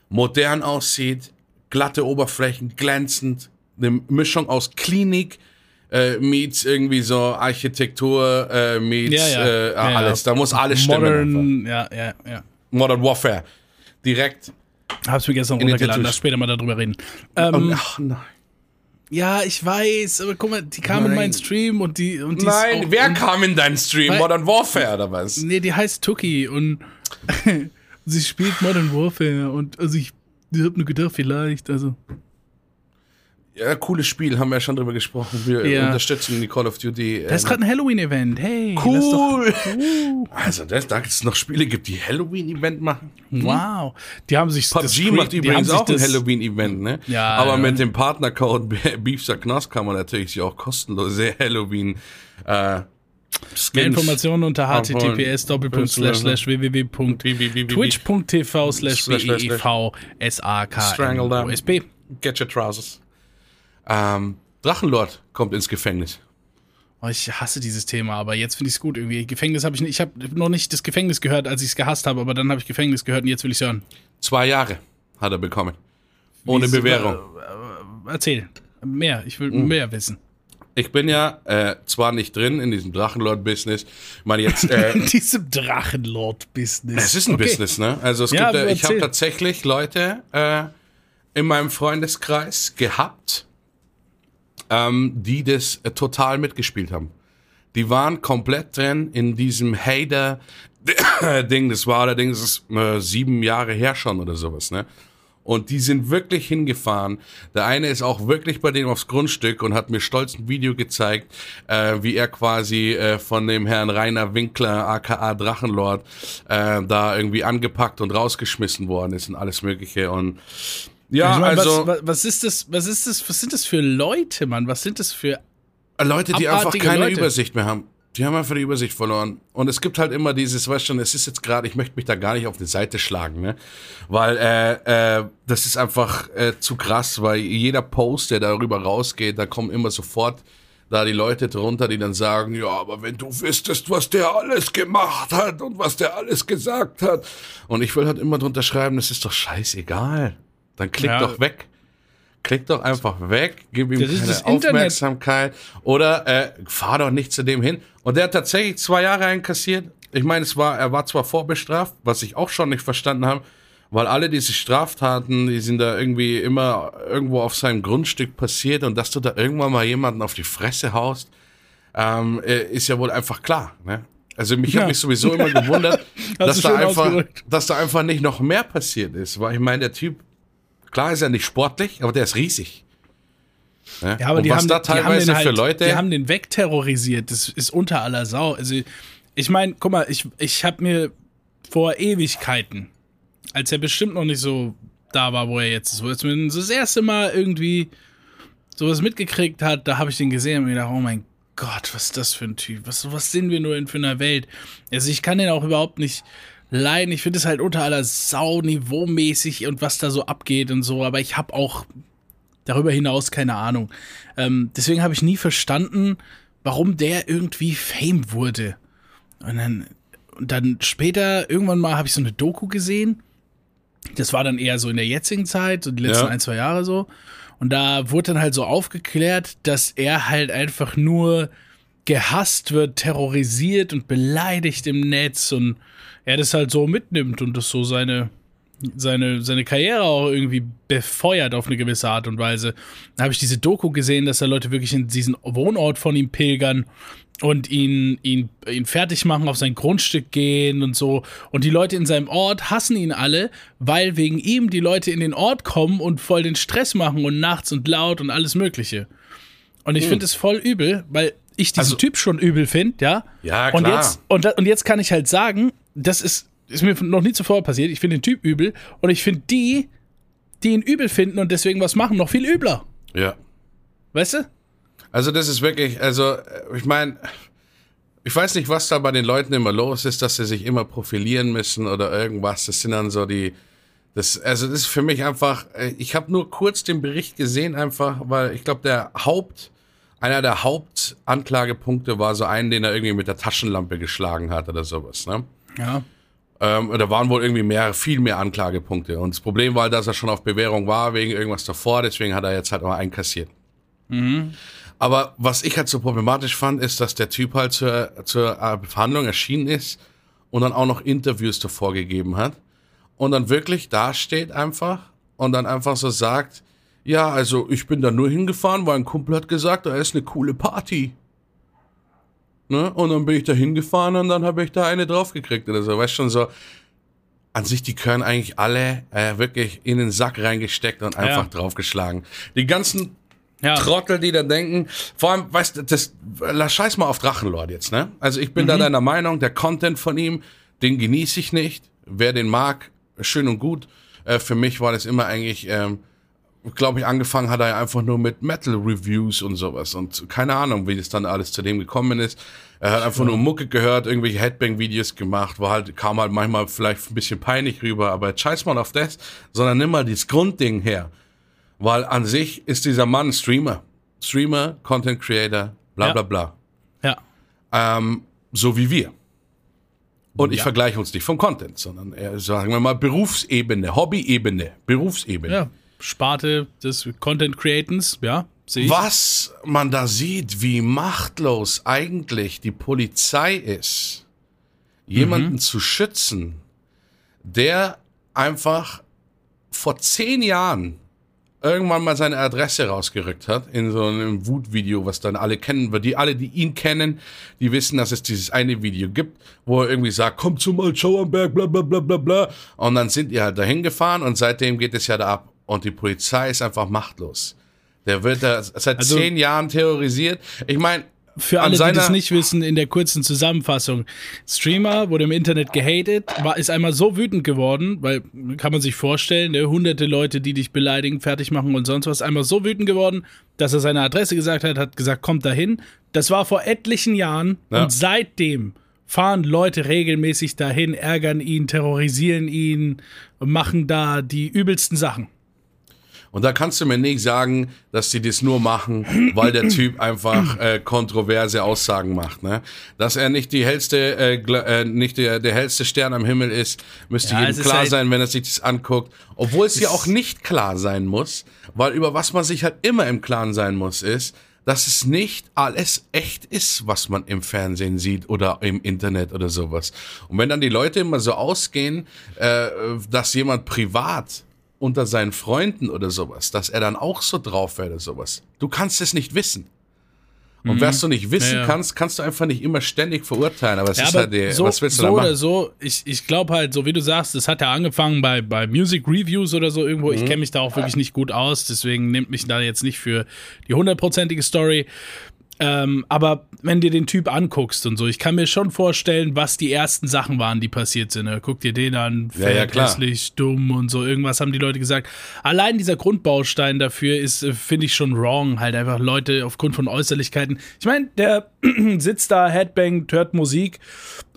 modern aussieht, glatte Oberflächen, glänzend, eine Mischung aus Klinik, äh, meets irgendwie so Architektur, äh, meets
Ja, ja.
Äh,
Ja,
alles. Da muss alles stimmen.
Modern, ja, ja, ja.
Modern Warfare. Direkt.
Hab's mir gestern
In den
runtergeladen, lass später mal darüber reden. Ähm,
Ach nein.
ja, ich weiß, aber guck mal, die kam in
Nein.
meinen Stream und die und die
Nein, wer kam in deinen Stream?
Weil-
Modern Warfare oder was?
Nee, die heißt Tuki und sie spielt Modern Warfare und also ich, ich hab nur gedacht, vielleicht, also.
Ja, cooles Spiel, haben wir ja schon drüber gesprochen. Wir
Ja.
unterstützen die Call of Duty.
Da ist
äh,
gerade ein Halloween-Event, hey.
cool. Also, dass da es noch Spiele gibt, die Halloween-Event machen.
Wow. Die haben sich
PUBG
Cre-
macht übrigens auch ein Halloween-Event, ne?
Ja,
Aber
ja.
mit dem Partnercode Beefster kann man natürlich sich auch kostenlose Halloween äh, Skins
Mehr Informationen unter https www.twitch.tv slash.
Strangle them.
usb
Get your trousers. Ähm, Drachenlord kommt ins Gefängnis.
Oh, ich hasse dieses Thema, aber jetzt finde ich es gut irgendwie. Gefängnis habe ich nicht. Ich habe noch nicht das Gefängnis gehört, als ich es gehasst habe, aber dann habe ich Gefängnis gehört und jetzt will ich hören.
Zwei Jahre hat er bekommen. Ohne Bewährung.
Erzähl. Mehr. Ich will
Hm.
mehr wissen.
Ich bin ja äh, zwar nicht drin in diesem Drachenlord-Business. Ich meine jetzt, äh,
Diesem Drachenlord-Business.
es ist ein
Okay.
Business, ne? Also es
Ja,
gibt, äh, ich habe tatsächlich Leute äh, in meinem Freundeskreis gehabt, ähm, die das äh, total mitgespielt haben. Die waren komplett drin in diesem Hater-Ding. Das war allerdings äh, sieben Jahre her schon oder sowas, ne? Und die sind wirklich hingefahren. Der eine ist auch wirklich bei denen aufs Grundstück und hat mir stolz ein Video gezeigt, äh, wie er quasi äh, von dem Herrn Rainer Winkler, aka Drachenlord, äh, da irgendwie angepackt und rausgeschmissen worden ist und alles Mögliche. Und ja,
meine,
also.
Was, was, ist das, was ist das, was sind das für Leute, Mann? Was sind das für
Leute, die einfach keine
Leute.
Übersicht mehr haben. Die haben einfach die Übersicht verloren. Und es gibt halt immer dieses, weißt schon, es ist jetzt gerade, ich möchte mich da gar nicht auf die Seite schlagen, ne? Weil äh, äh, das ist einfach äh, zu krass, weil jeder Post, der darüber rausgeht, da kommen immer sofort da die Leute drunter, die dann sagen, ja, aber wenn du wüsstest, was der alles gemacht hat und was der alles gesagt hat. Und ich will halt immer drunter schreiben, das ist doch scheißegal. Dann klick
Ja.
doch weg. Klick doch einfach weg, gib ihm
Das
keine
Internet.
Aufmerksamkeit oder äh, fahr doch nicht zu dem hin. Und der hat tatsächlich zwei Jahre einkassiert. Ich meine, es war, er war zwar vorbestraft, was ich auch schon nicht verstanden habe, weil alle diese Straftaten, die sind da irgendwie immer irgendwo auf seinem Grundstück passiert und dass du da irgendwann mal jemanden auf die Fresse haust, ähm, äh, ist ja wohl einfach klar. Ne? Also mich
Ja.
hat mich sowieso immer gewundert, dass da, einfach, dass da einfach nicht noch mehr passiert ist. Weil ich meine, der Typ, klar ist er nicht sportlich, aber der ist riesig. Ne?
Ja, aber die
was
haben,
da
die haben
teilweise
den halt,
für Leute.
die haben den wegterrorisiert. Das ist unter aller Sau. Also ich meine, guck mal, ich, ich habe mir vor Ewigkeiten, als er bestimmt noch nicht so da war, wo er jetzt ist, wo er zumindest das erste Mal irgendwie sowas mitgekriegt hat, da habe ich den gesehen und mir gedacht, oh mein Gott, was ist das für ein Typ? Was, was sind wir nur in für einer Welt? Also ich kann den auch überhaupt nicht leiden. Ich finde es halt unter aller Sau niveaumäßig und was da so abgeht und so, aber ich habe auch darüber hinaus keine Ahnung. Ähm, deswegen habe ich nie verstanden, warum der irgendwie Fame wurde. Und dann, und dann später, irgendwann mal, habe ich so eine Doku gesehen. Das war dann eher so in der jetzigen Zeit, so die letzten
Ja.
ein, zwei Jahre so. Und da wurde dann halt so aufgeklärt, dass er halt einfach nur gehasst wird, terrorisiert und beleidigt im Netz und er das halt so mitnimmt und das so seine, seine, seine Karriere auch irgendwie befeuert auf eine gewisse Art und Weise. Da habe ich diese Doku gesehen, dass da Leute wirklich in diesen Wohnort von ihm pilgern und ihn, ihn, ihn fertig machen, auf sein Grundstück gehen und so. Und die Leute in seinem Ort hassen ihn alle, weil wegen ihm die Leute in den Ort kommen und voll den Stress machen und nachts und laut und alles Mögliche. Und ich finde es voll übel, weil ich diesen
Also-
Typ schon übel finde, ja.
Ja,
Und
klar.
jetzt, und, und jetzt kann ich halt sagen, das ist, ist mir noch nie zuvor passiert. Ich finde den Typ übel und ich finde die, die ihn übel finden und deswegen was machen, noch viel übler.
ja.
Weißt du?
Also das ist wirklich, also äh, ich meine, ich weiß nicht, was da bei den Leuten immer los ist, dass sie sich immer profilieren müssen oder irgendwas. Das sind dann so die, das, also das ist für mich einfach, äh, ich habe nur kurz den Bericht gesehen einfach, weil ich glaube, der Haupt, einer der Hauptanklagepunkte war so einen, den er irgendwie mit der Taschenlampe geschlagen hat oder sowas, ne?
Ja.
Ähm, da waren wohl irgendwie mehr, viel mehr Anklagepunkte. Und das Problem war, dass er schon auf Bewährung war wegen irgendwas davor, deswegen hat er jetzt halt mal einkassiert. Aber was ich halt so problematisch fand, ist, dass der Typ halt zur, zur Verhandlung erschienen ist und dann auch noch Interviews davor gegeben hat und dann wirklich dasteht einfach und dann einfach so sagt, ja, also ich bin da nur hingefahren, weil ein Kumpel hat gesagt, da ist eine coole Party. Ne? Und dann bin ich da hingefahren und dann habe ich da eine draufgekriegt oder so. Weißt schon so, an sich, die können eigentlich alle äh, wirklich in den Sack reingesteckt und einfach
Ja.
draufgeschlagen. Die ganzen
Ja.
Trottel, die da denken, vor allem, weißt du, das, lass scheiß mal auf Drachenlord jetzt, ne? Also ich bin da deiner Meinung, der Content von ihm, den genieße ich nicht. Wer den mag, schön und gut. Äh, für mich war das immer eigentlich, ähm, glaube ich, angefangen hat er ja einfach nur mit Metal-Reviews und sowas. Und keine Ahnung, wie das dann alles zu dem gekommen ist. Er hat einfach nur Mucke gehört, irgendwelche Headbang-Videos gemacht, war halt, kam halt manchmal vielleicht ein bisschen peinlich rüber, aber scheiß mal auf das, sondern nimm mal dieses Grundding her. Weil an sich ist dieser Mann Streamer. Streamer, Content Creator, bla
Ja.
bla bla.
Ja.
Ähm, so wie wir. Und ich
Ja.
vergleiche uns nicht vom Content, sondern eher, sagen wir mal Berufsebene, Hobbyebene, Berufsebene.
Ja. Sparte des Content Creatons, ja.
Was man da sieht, wie machtlos eigentlich die Polizei ist, jemanden zu schützen, der einfach vor zehn Jahren irgendwann mal seine Adresse rausgerückt hat in so einem Wutvideo, was dann alle kennen, weil die alle, die ihn kennen, die wissen, dass es dieses eine Video gibt, wo er irgendwie sagt, komm zum Altschauerberg, bla bla bla bla bla. Und dann sind die halt dahin gefahren und seitdem geht es ja da ab. Und die Polizei ist einfach machtlos. Der wird da seit also, zehn Jahren terrorisiert. Ich meine,
für alle, die das nicht wissen, in der kurzen Zusammenfassung. Streamer wurde im Internet gehatet, war, ist einmal so wütend geworden, weil, kann man sich vorstellen, ne, hunderte Leute, die dich beleidigen, fertig machen und sonst was, einmal so wütend geworden, dass er seine Adresse gesagt hat, hat gesagt, kommt dahin. Das war vor etlichen Jahren ja. und seitdem fahren Leute regelmäßig dahin, ärgern ihn, terrorisieren ihn, machen da die übelsten Sachen.
Und da kannst du mir nicht sagen, dass sie das nur machen, weil der Typ einfach äh, kontroverse Aussagen macht. Ne? Dass er nicht die hellste, äh, äh, nicht der, der hellste Stern am Himmel ist, müsste ja, jedem klar halt sein, wenn er sich das anguckt. Obwohl es ja auch nicht klar sein muss, weil über was man sich halt immer im Klaren sein muss, ist, dass es nicht alles echt ist, was man im Fernsehen sieht oder im Internet oder sowas. Und wenn dann die Leute immer so ausgehen, äh, dass jemand privat unter seinen Freunden oder sowas, dass er dann auch so drauf wäre oder sowas. Du kannst es nicht wissen. Und mhm. was du nicht wissen ja, ja. kannst, kannst du einfach nicht immer ständig verurteilen. Aber es ja, ist halt die,
so,
was willst
du so da machen? oder so, ich, ich glaube halt, so wie du sagst, es hat ja angefangen bei, bei Music Reviews oder so irgendwo. Mhm. Ich kenne mich da auch wirklich nicht gut aus, deswegen nimmt mich da jetzt nicht für die hundertprozentige Story. Ähm, aber wenn dir den Typ anguckst und so, ich kann mir schon vorstellen, was die ersten Sachen waren, die passiert sind. Ne? Guck dir den an,
fett, ja,
hässlich, dumm und so, irgendwas haben die Leute gesagt. Allein dieser Grundbaustein dafür ist, äh, finde ich schon wrong, halt einfach Leute aufgrund von Äußerlichkeiten. Ich meine, der sitzt da, Headbang, hört Musik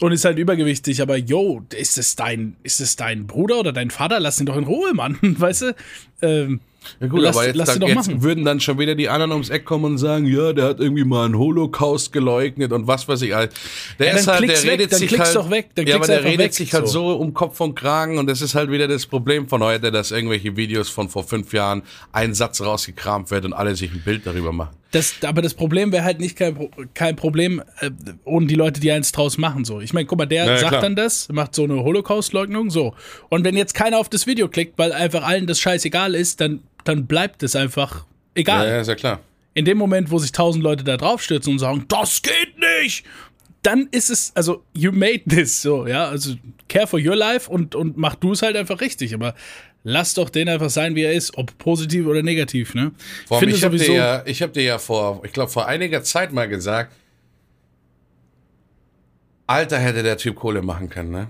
und ist halt übergewichtig, aber yo, ist es dein, ist es dein Bruder oder dein Vater? Lass ihn doch in Ruhe, Mann, weißt du? Ähm,
ja gut, lass, aber jetzt, dann, jetzt würden dann schon wieder die anderen ums Eck kommen und sagen, ja, der hat irgendwie mal einen Holocaust geleugnet und was weiß ich. Der
ja, ist halt, der redet weg, sich halt, doch weg,
ja, aber der redet weg, sich halt so. so um Kopf und Kragen und das ist halt wieder das Problem von heute, dass irgendwelche Videos von vor fünf Jahren ein Satz rausgekramt wird und alle sich ein Bild darüber machen.
Das, aber das Problem wäre halt nicht kein, kein Problem äh, ohne die Leute, die eins draus machen. So, ich meine, guck mal, der naja, sagt klar. dann das, macht so eine Holocaust-Leugnung, so. Und wenn jetzt keiner auf das Video klickt, weil einfach allen das scheißegal ist, dann dann bleibt es einfach egal.
Ja, ja, ist ja klar.
In dem Moment, wo sich tausend Leute da draufstürzen und sagen, das geht nicht, dann ist es, also, you made this, so, ja, also, care for your life und, und mach du es halt einfach richtig, aber lass doch den einfach sein, wie er ist, ob positiv oder negativ, ne?
Vor ich, ich habe dir, ja, hab dir ja vor, ich glaube, vor einiger Zeit mal gesagt, Alter, hätte der Typ Kohle machen können, ne?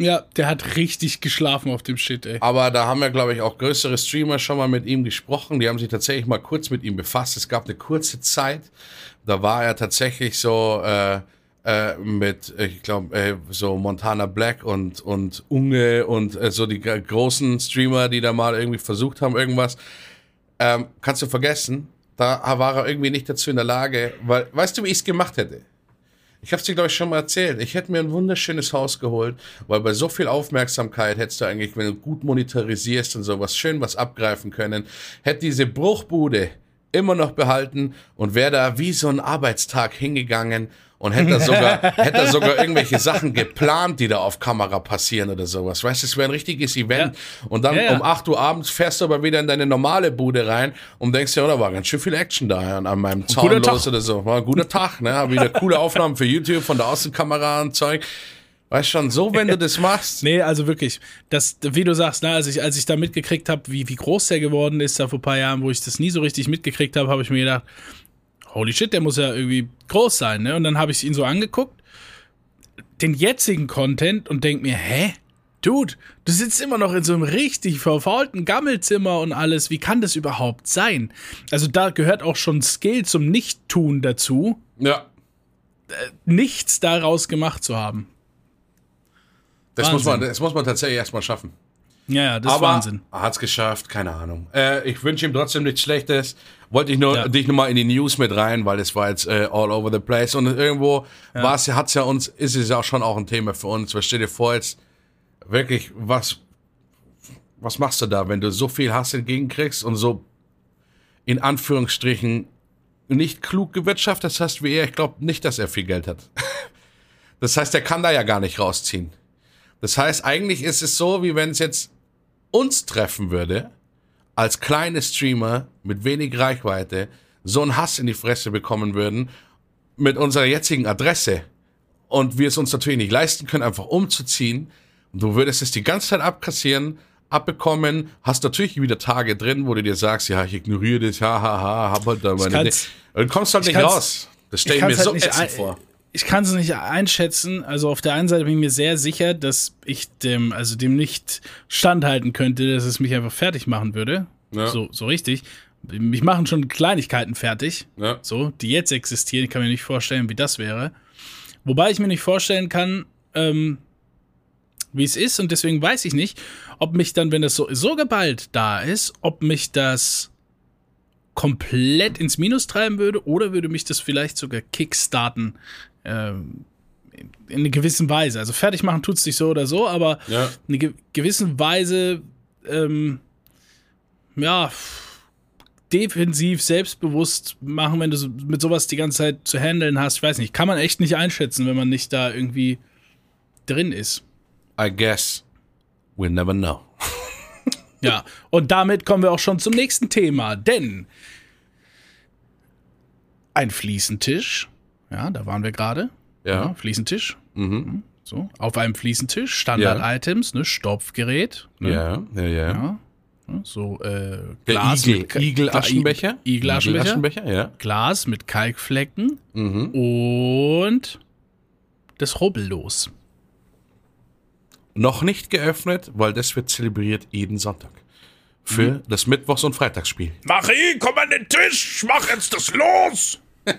Ja, der hat richtig geschlafen auf dem Shit, ey.
Aber da haben ja, glaube ich, auch größere Streamer schon mal mit ihm gesprochen. Die haben sich tatsächlich mal kurz mit ihm befasst. Es gab eine kurze Zeit, da war er tatsächlich so äh, äh, mit, ich glaube, äh, so Montana Black und, und Unge und äh, so die großen Streamer, die da mal irgendwie versucht haben, irgendwas. Ähm, kannst du vergessen, da war er irgendwie nicht dazu in der Lage, weil, weißt du, wie ich es gemacht hätte? Ich habe es dir, glaube ich, schon mal erzählt. Ich hätte mir ein wunderschönes Haus geholt, weil bei so viel Aufmerksamkeit hättest du eigentlich, wenn du gut monetarisierst und sowas, schön was abgreifen können, hätte diese Bruchbude immer noch behalten und wäre da wie so ein Arbeitstag hingegangen und hätte sogar, hätte sogar irgendwelche Sachen geplant, die da auf Kamera passieren oder sowas. Weißt du, es wäre ein richtiges Event. Ja. Und dann ja, ja. um 8 Uhr abends fährst du aber wieder in deine normale Bude rein und denkst ja, oh, da war ganz schön viel Action da an, an meinem Zaun los oder so. War ein guter Tag, ne? Hab wieder coole Aufnahmen für YouTube von der Außenkamera und Zeug. Weißt schon, so, wenn du das machst.
Nee, also wirklich, das, wie du sagst, ne, als ich, als ich da mitgekriegt habe, wie, wie groß der geworden ist, da vor ein paar Jahren, wo ich das nie so richtig mitgekriegt habe, habe ich mir gedacht, holy shit, der muss ja irgendwie groß sein, ne? Und dann habe ich ihn so angeguckt, den jetzigen Content und denk mir, hä? Dude, du sitzt immer noch in so einem richtig verfaulten Gammelzimmer und alles. Wie kann das überhaupt sein? Also da gehört auch schon Skill zum Nichttun dazu.
Ja.
Äh, nichts daraus gemacht zu haben.
Das muss, man, das muss man tatsächlich erstmal schaffen.
Ja, ja, das Aber ist Wahnsinn.
Hat es geschafft, keine Ahnung. Äh, ich wünsche ihm trotzdem nichts Schlechtes. Wollte ich nur ja. dich nochmal in die News mit rein, weil es war jetzt äh, all over the place. Und irgendwo ja. war es, hat's ja uns, ist es ja auch schon auch ein Thema für uns. Was stell dir vor, jetzt wirklich, was, was machst du da, wenn du so viel Hass entgegenkriegst und so in Anführungsstrichen nicht klug gewirtschaftet hast wie er? Ich glaube nicht, dass er viel Geld hat. Das heißt, er kann da ja gar nicht rausziehen. Das heißt, eigentlich ist es so, wie wenn es jetzt uns treffen würde, als kleine Streamer mit wenig Reichweite so einen Hass in die Fresse bekommen würden mit unserer jetzigen Adresse und wir es uns natürlich nicht leisten können, einfach umzuziehen. Du würdest es die ganze Zeit abkassieren, abbekommen, hast natürlich wieder Tage drin, wo du dir sagst, ja, ich ignoriere das, ha, ha, ha, hab halt da meine... Und kommst halt nicht raus. Das stelle ich, mir halt so ätzend vor
ich kann es nicht einschätzen. Also auf der einen Seite bin ich mir sehr sicher, dass ich dem, also dem nicht standhalten könnte, dass es mich einfach fertig machen würde. Ja. So, so richtig. Mich machen schon Kleinigkeiten fertig. Ja. So, die jetzt existieren. Ich kann mir nicht vorstellen, wie das wäre. Wobei ich mir nicht vorstellen kann, ähm, wie es ist. Und deswegen weiß ich nicht, ob mich dann, wenn das so, so geballt da ist, ob mich das komplett ins Minus treiben würde oder würde mich das vielleicht sogar kickstarten ähm, in einer gewissen Weise. Also fertig machen tut es nicht so oder so, aber ja. in einer gewissen Weise, ähm, ja, defensiv, selbstbewusst machen, wenn du mit sowas die ganze Zeit zu handeln hast. Ich weiß nicht, kann man echt nicht einschätzen, wenn man nicht da irgendwie drin ist.
I guess we'll never know.
ja, und damit kommen wir auch schon zum nächsten Thema, denn ein Fliesentisch ja, da waren wir gerade. Ja. ja. Fliesentisch. Mhm. mhm. So, auf einem Fliesentisch, Standard-Items, ne, Stopfgerät. Ne?
Ja, ja, ja.
ja. So, äh, Glas
Igel, mit Igel-Aschenbecher.
Igel-Aschenbecher. Igel ja. Glas mit Kalkflecken. Mhm. Und das Rubbellos.
Noch nicht geöffnet, weil das wird zelebriert jeden Sonntag. Für mhm. das Mittwochs- und Freitagsspiel.
Marie, komm an den Tisch, mach jetzt das los!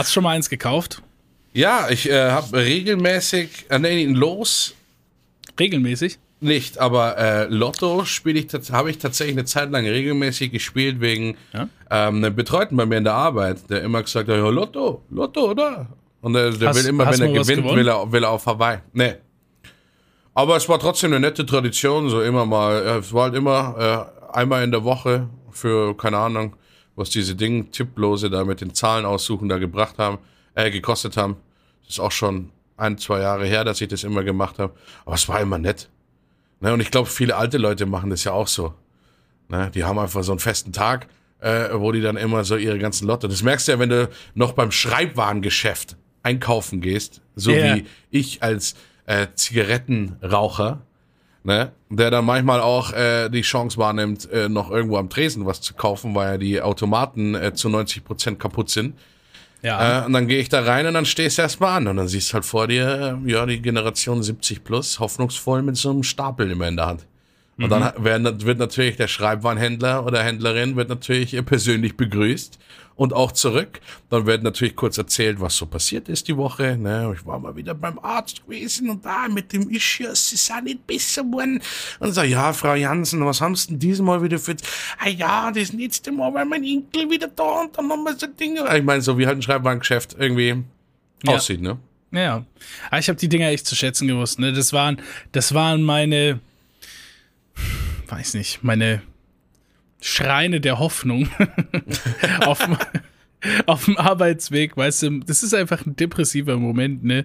Hast du schon mal eins gekauft?
Ja, ich äh, habe regelmäßig, äh, nee, los.
Regelmäßig?
Nicht, aber äh, Lotto spiele ich, habe ich tatsächlich eine Zeit lang regelmäßig gespielt wegen ja? ähm, einem Betreuten bei mir in der Arbeit, der immer gesagt hat, ja, Lotto, Lotto, oder? Und der, der hast, will immer, wenn er gewinnt, will er, will er auf Hawaii. Nee. Aber es war trotzdem eine nette Tradition, so immer mal, es war halt immer äh, einmal in der Woche für, keine Ahnung, was diese Dinge, Tipplose da mit den Zahlen aussuchen da gebracht haben, äh, gekostet haben. Das ist auch schon ein, zwei Jahre her, dass ich das immer gemacht habe. Aber es war immer nett. Ne? Und ich glaube, viele alte Leute machen das ja auch so. Ne? Die haben einfach so einen festen Tag, äh, wo die dann immer so ihre ganzen Lotte. Das merkst du ja, wenn du noch beim Schreibwarengeschäft einkaufen gehst, so yeah. wie ich als äh, Zigarettenraucher, ne, der dann manchmal auch äh, die Chance wahrnimmt, äh, noch irgendwo am Tresen was zu kaufen, weil ja die Automaten äh, zu 90 Prozent kaputt sind. Ja. Äh, und dann gehe ich da rein und dann stehst du erstmal an und dann siehst du halt vor dir, äh, ja, die Generation 70 plus, hoffnungsvoll mit so einem Stapel immer in der Hand. Und mhm. dann werden, wird natürlich der Schreibwarenhändler oder Händlerin wird natürlich persönlich begrüßt und auch zurück. Dann wird natürlich kurz erzählt, was so passiert ist die Woche. Ne? Ich war mal wieder beim Arzt gewesen und da mit dem Ischias ist ja nicht besser geworden. Und so, ja, Frau Jansen, was haben Sie denn diesmal wieder für... Ah ja, das nächste Mal war mein Enkel wieder da und dann haben wir so Dinge... Ich meine, so wie halt ein Schreibwarengeschäft irgendwie ja. aussieht, ne?
Ja, aber ah, ich habe die Dinger echt zu schätzen gewusst. Ne? Das waren, das waren meine, weiß nicht, meine Schreine der Hoffnung auf, auf dem Arbeitsweg, weißt du, das ist einfach ein depressiver Moment, ne?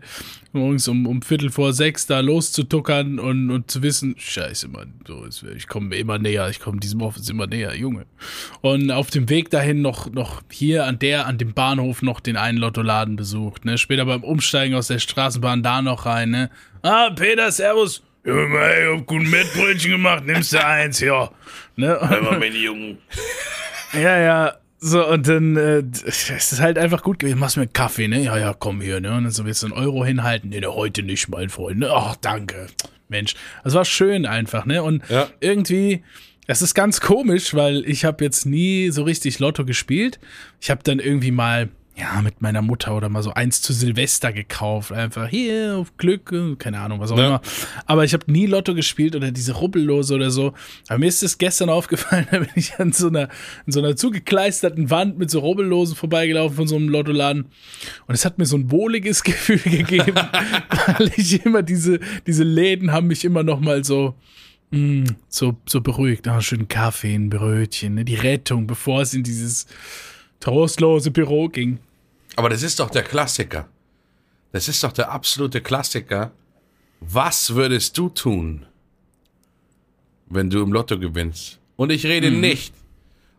Morgens um, um Viertel vor sechs da loszutuckern und, und zu wissen, scheiße, Mann, so, ich komme immer näher, ich komme diesem Office immer näher, Junge. Und auf dem Weg dahin noch, noch hier an der, an dem Bahnhof noch den einen Lottoladen besucht, ne? Später beim Umsteigen aus der Straßenbahn da noch rein, ne? Ah, Peter, Servus. Ja, ich hab guten Mettbrötchen gemacht, nimmst du eins, ja. Ne? Aber meine Jungen. Ja, ja. So, und dann äh, es ist halt einfach gut gewesen. Machst mir einen Kaffee, ne? Ja, ja, komm hier, ne? Und dann so willst du einen Euro hinhalten. Nee, ne, heute nicht, mein Freund. Ne? Ach, danke. Mensch. Das war schön einfach, ne? Und ja. irgendwie, es ist ganz komisch, weil ich habe jetzt nie so richtig Lotto gespielt. Ich habe dann irgendwie mal ja, mit meiner Mutter oder mal so eins zu Silvester gekauft. Einfach hier auf Glück, keine Ahnung, was auch ja. immer. Aber ich habe nie Lotto gespielt oder diese Rubbellose oder so. Aber mir ist es gestern aufgefallen, da bin ich an so einer, an so einer zugekleisterten Wand mit so Rubbellosen vorbeigelaufen von so einem Lottoladen. Und es hat mir so ein wohliges Gefühl gegeben, weil ich immer diese, diese Läden haben mich immer noch mal so, mh, mm, so, so beruhigt. Ah, schön Kaffee, ein Brötchen, ne? die Rettung, bevor es in dieses trostlose Büro ging.
Aber das ist doch der Klassiker. Das ist doch der absolute Klassiker. Was würdest du tun, wenn du im Lotto gewinnst. Und ich rede nicht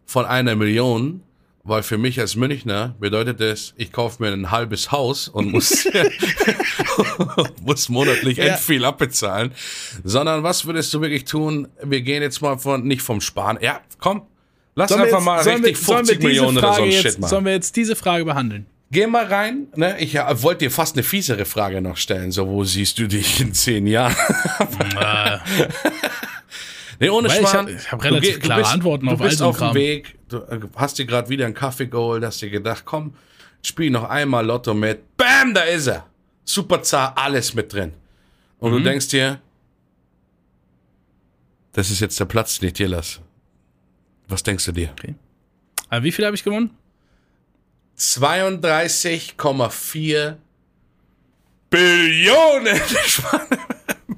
von einer Million, weil für mich als Münchner bedeutet es, ich kaufe mir ein halbes Haus und muss, muss monatlich
Ja.
viel abbezahlen. Sondern was würdest du wirklich tun? Wir gehen jetzt mal von, nicht vom Sparen. Ja, komm. Lass
Sollen
einfach
jetzt-
mal richtig
wir
50
diese
Millionen oder so ein
jetzt,
Shit machen.
Sollen wir jetzt diese Frage behandeln?
Geh mal rein. Ne? Ich ja, wollte dir fast eine fiesere Frage noch stellen. So, wo siehst du dich in zehn Jahren? nee, ohne
Weil ich
Schmarrn.
hab-
Du
relativ
du
klare
bist,
Antworten
du
auf all
bist auf dem. Weg. Du äh, hast dir gerade wieder einen Kaffee geholt, hast dir gedacht, komm, spiel noch einmal Lotto mit. Bam, da ist er. Super zart, alles mit drin. Und
Mhm.
du denkst dir, das ist jetzt der Platz, den ich dir lasse. Was denkst du dir?
Aber wie viel habe ich gewonnen?
32,4 Billionen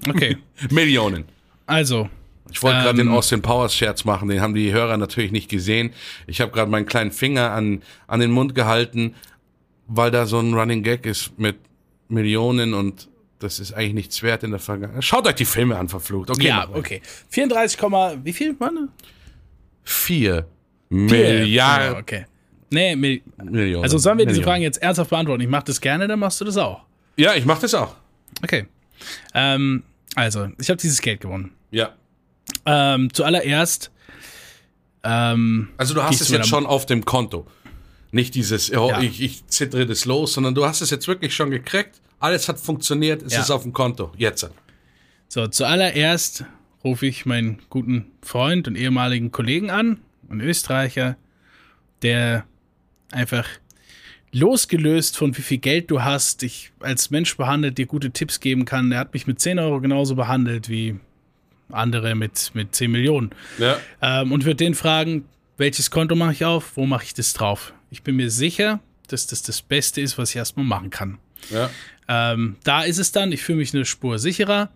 Okay.
Millionen.
Also,
Ich wollte gerade
Ähm.
den Austin Powers Scherz machen, den haben die Hörer natürlich nicht gesehen. Ich habe gerade meinen kleinen Finger an, an den Mund gehalten, weil da so ein Running Gag ist mit Millionen und das ist eigentlich nichts wert in der Vergangenheit. Schaut euch die Filme an, verflucht. Okay,
ja, okay. 34, Komma- wie viel waren
Vier
Ja,
Milliarden
okay. Nee, Mil
Millionen.
also sollen wir diese
Millionen.
Fragen jetzt ernsthaft beantworten? Ich mache das gerne, dann machst du das auch.
Ja, ich mache das auch.
Okay. Ähm, also, ich habe dieses Geld gewonnen.
Ja.
Ähm, zuallererst, ähm,
Also du hast es jetzt schon auf dem Konto. Nicht dieses, oh,
Ja.
ich, ich zittere das los, sondern du hast es jetzt wirklich schon gekriegt. Alles hat funktioniert, es
Ja.
ist auf dem Konto. Jetzt.
so, zuallererst rufe ich meinen guten Freund und ehemaligen Kollegen an, einen Österreicher, der einfach losgelöst von wie viel Geld du hast, dich als Mensch behandelt, dir gute Tipps geben kann. Der hat mich mit 10 Euro genauso behandelt wie andere mit, mit 10 Millionen.
Ja.
Ähm, und würde den fragen, welches Konto mache ich auf, wo mache ich das drauf? Ich bin mir sicher, dass das das Beste ist, was ich erstmal machen kann.
Ja.
Ähm, da ist es dann, ich fühle mich eine Spur sicherer,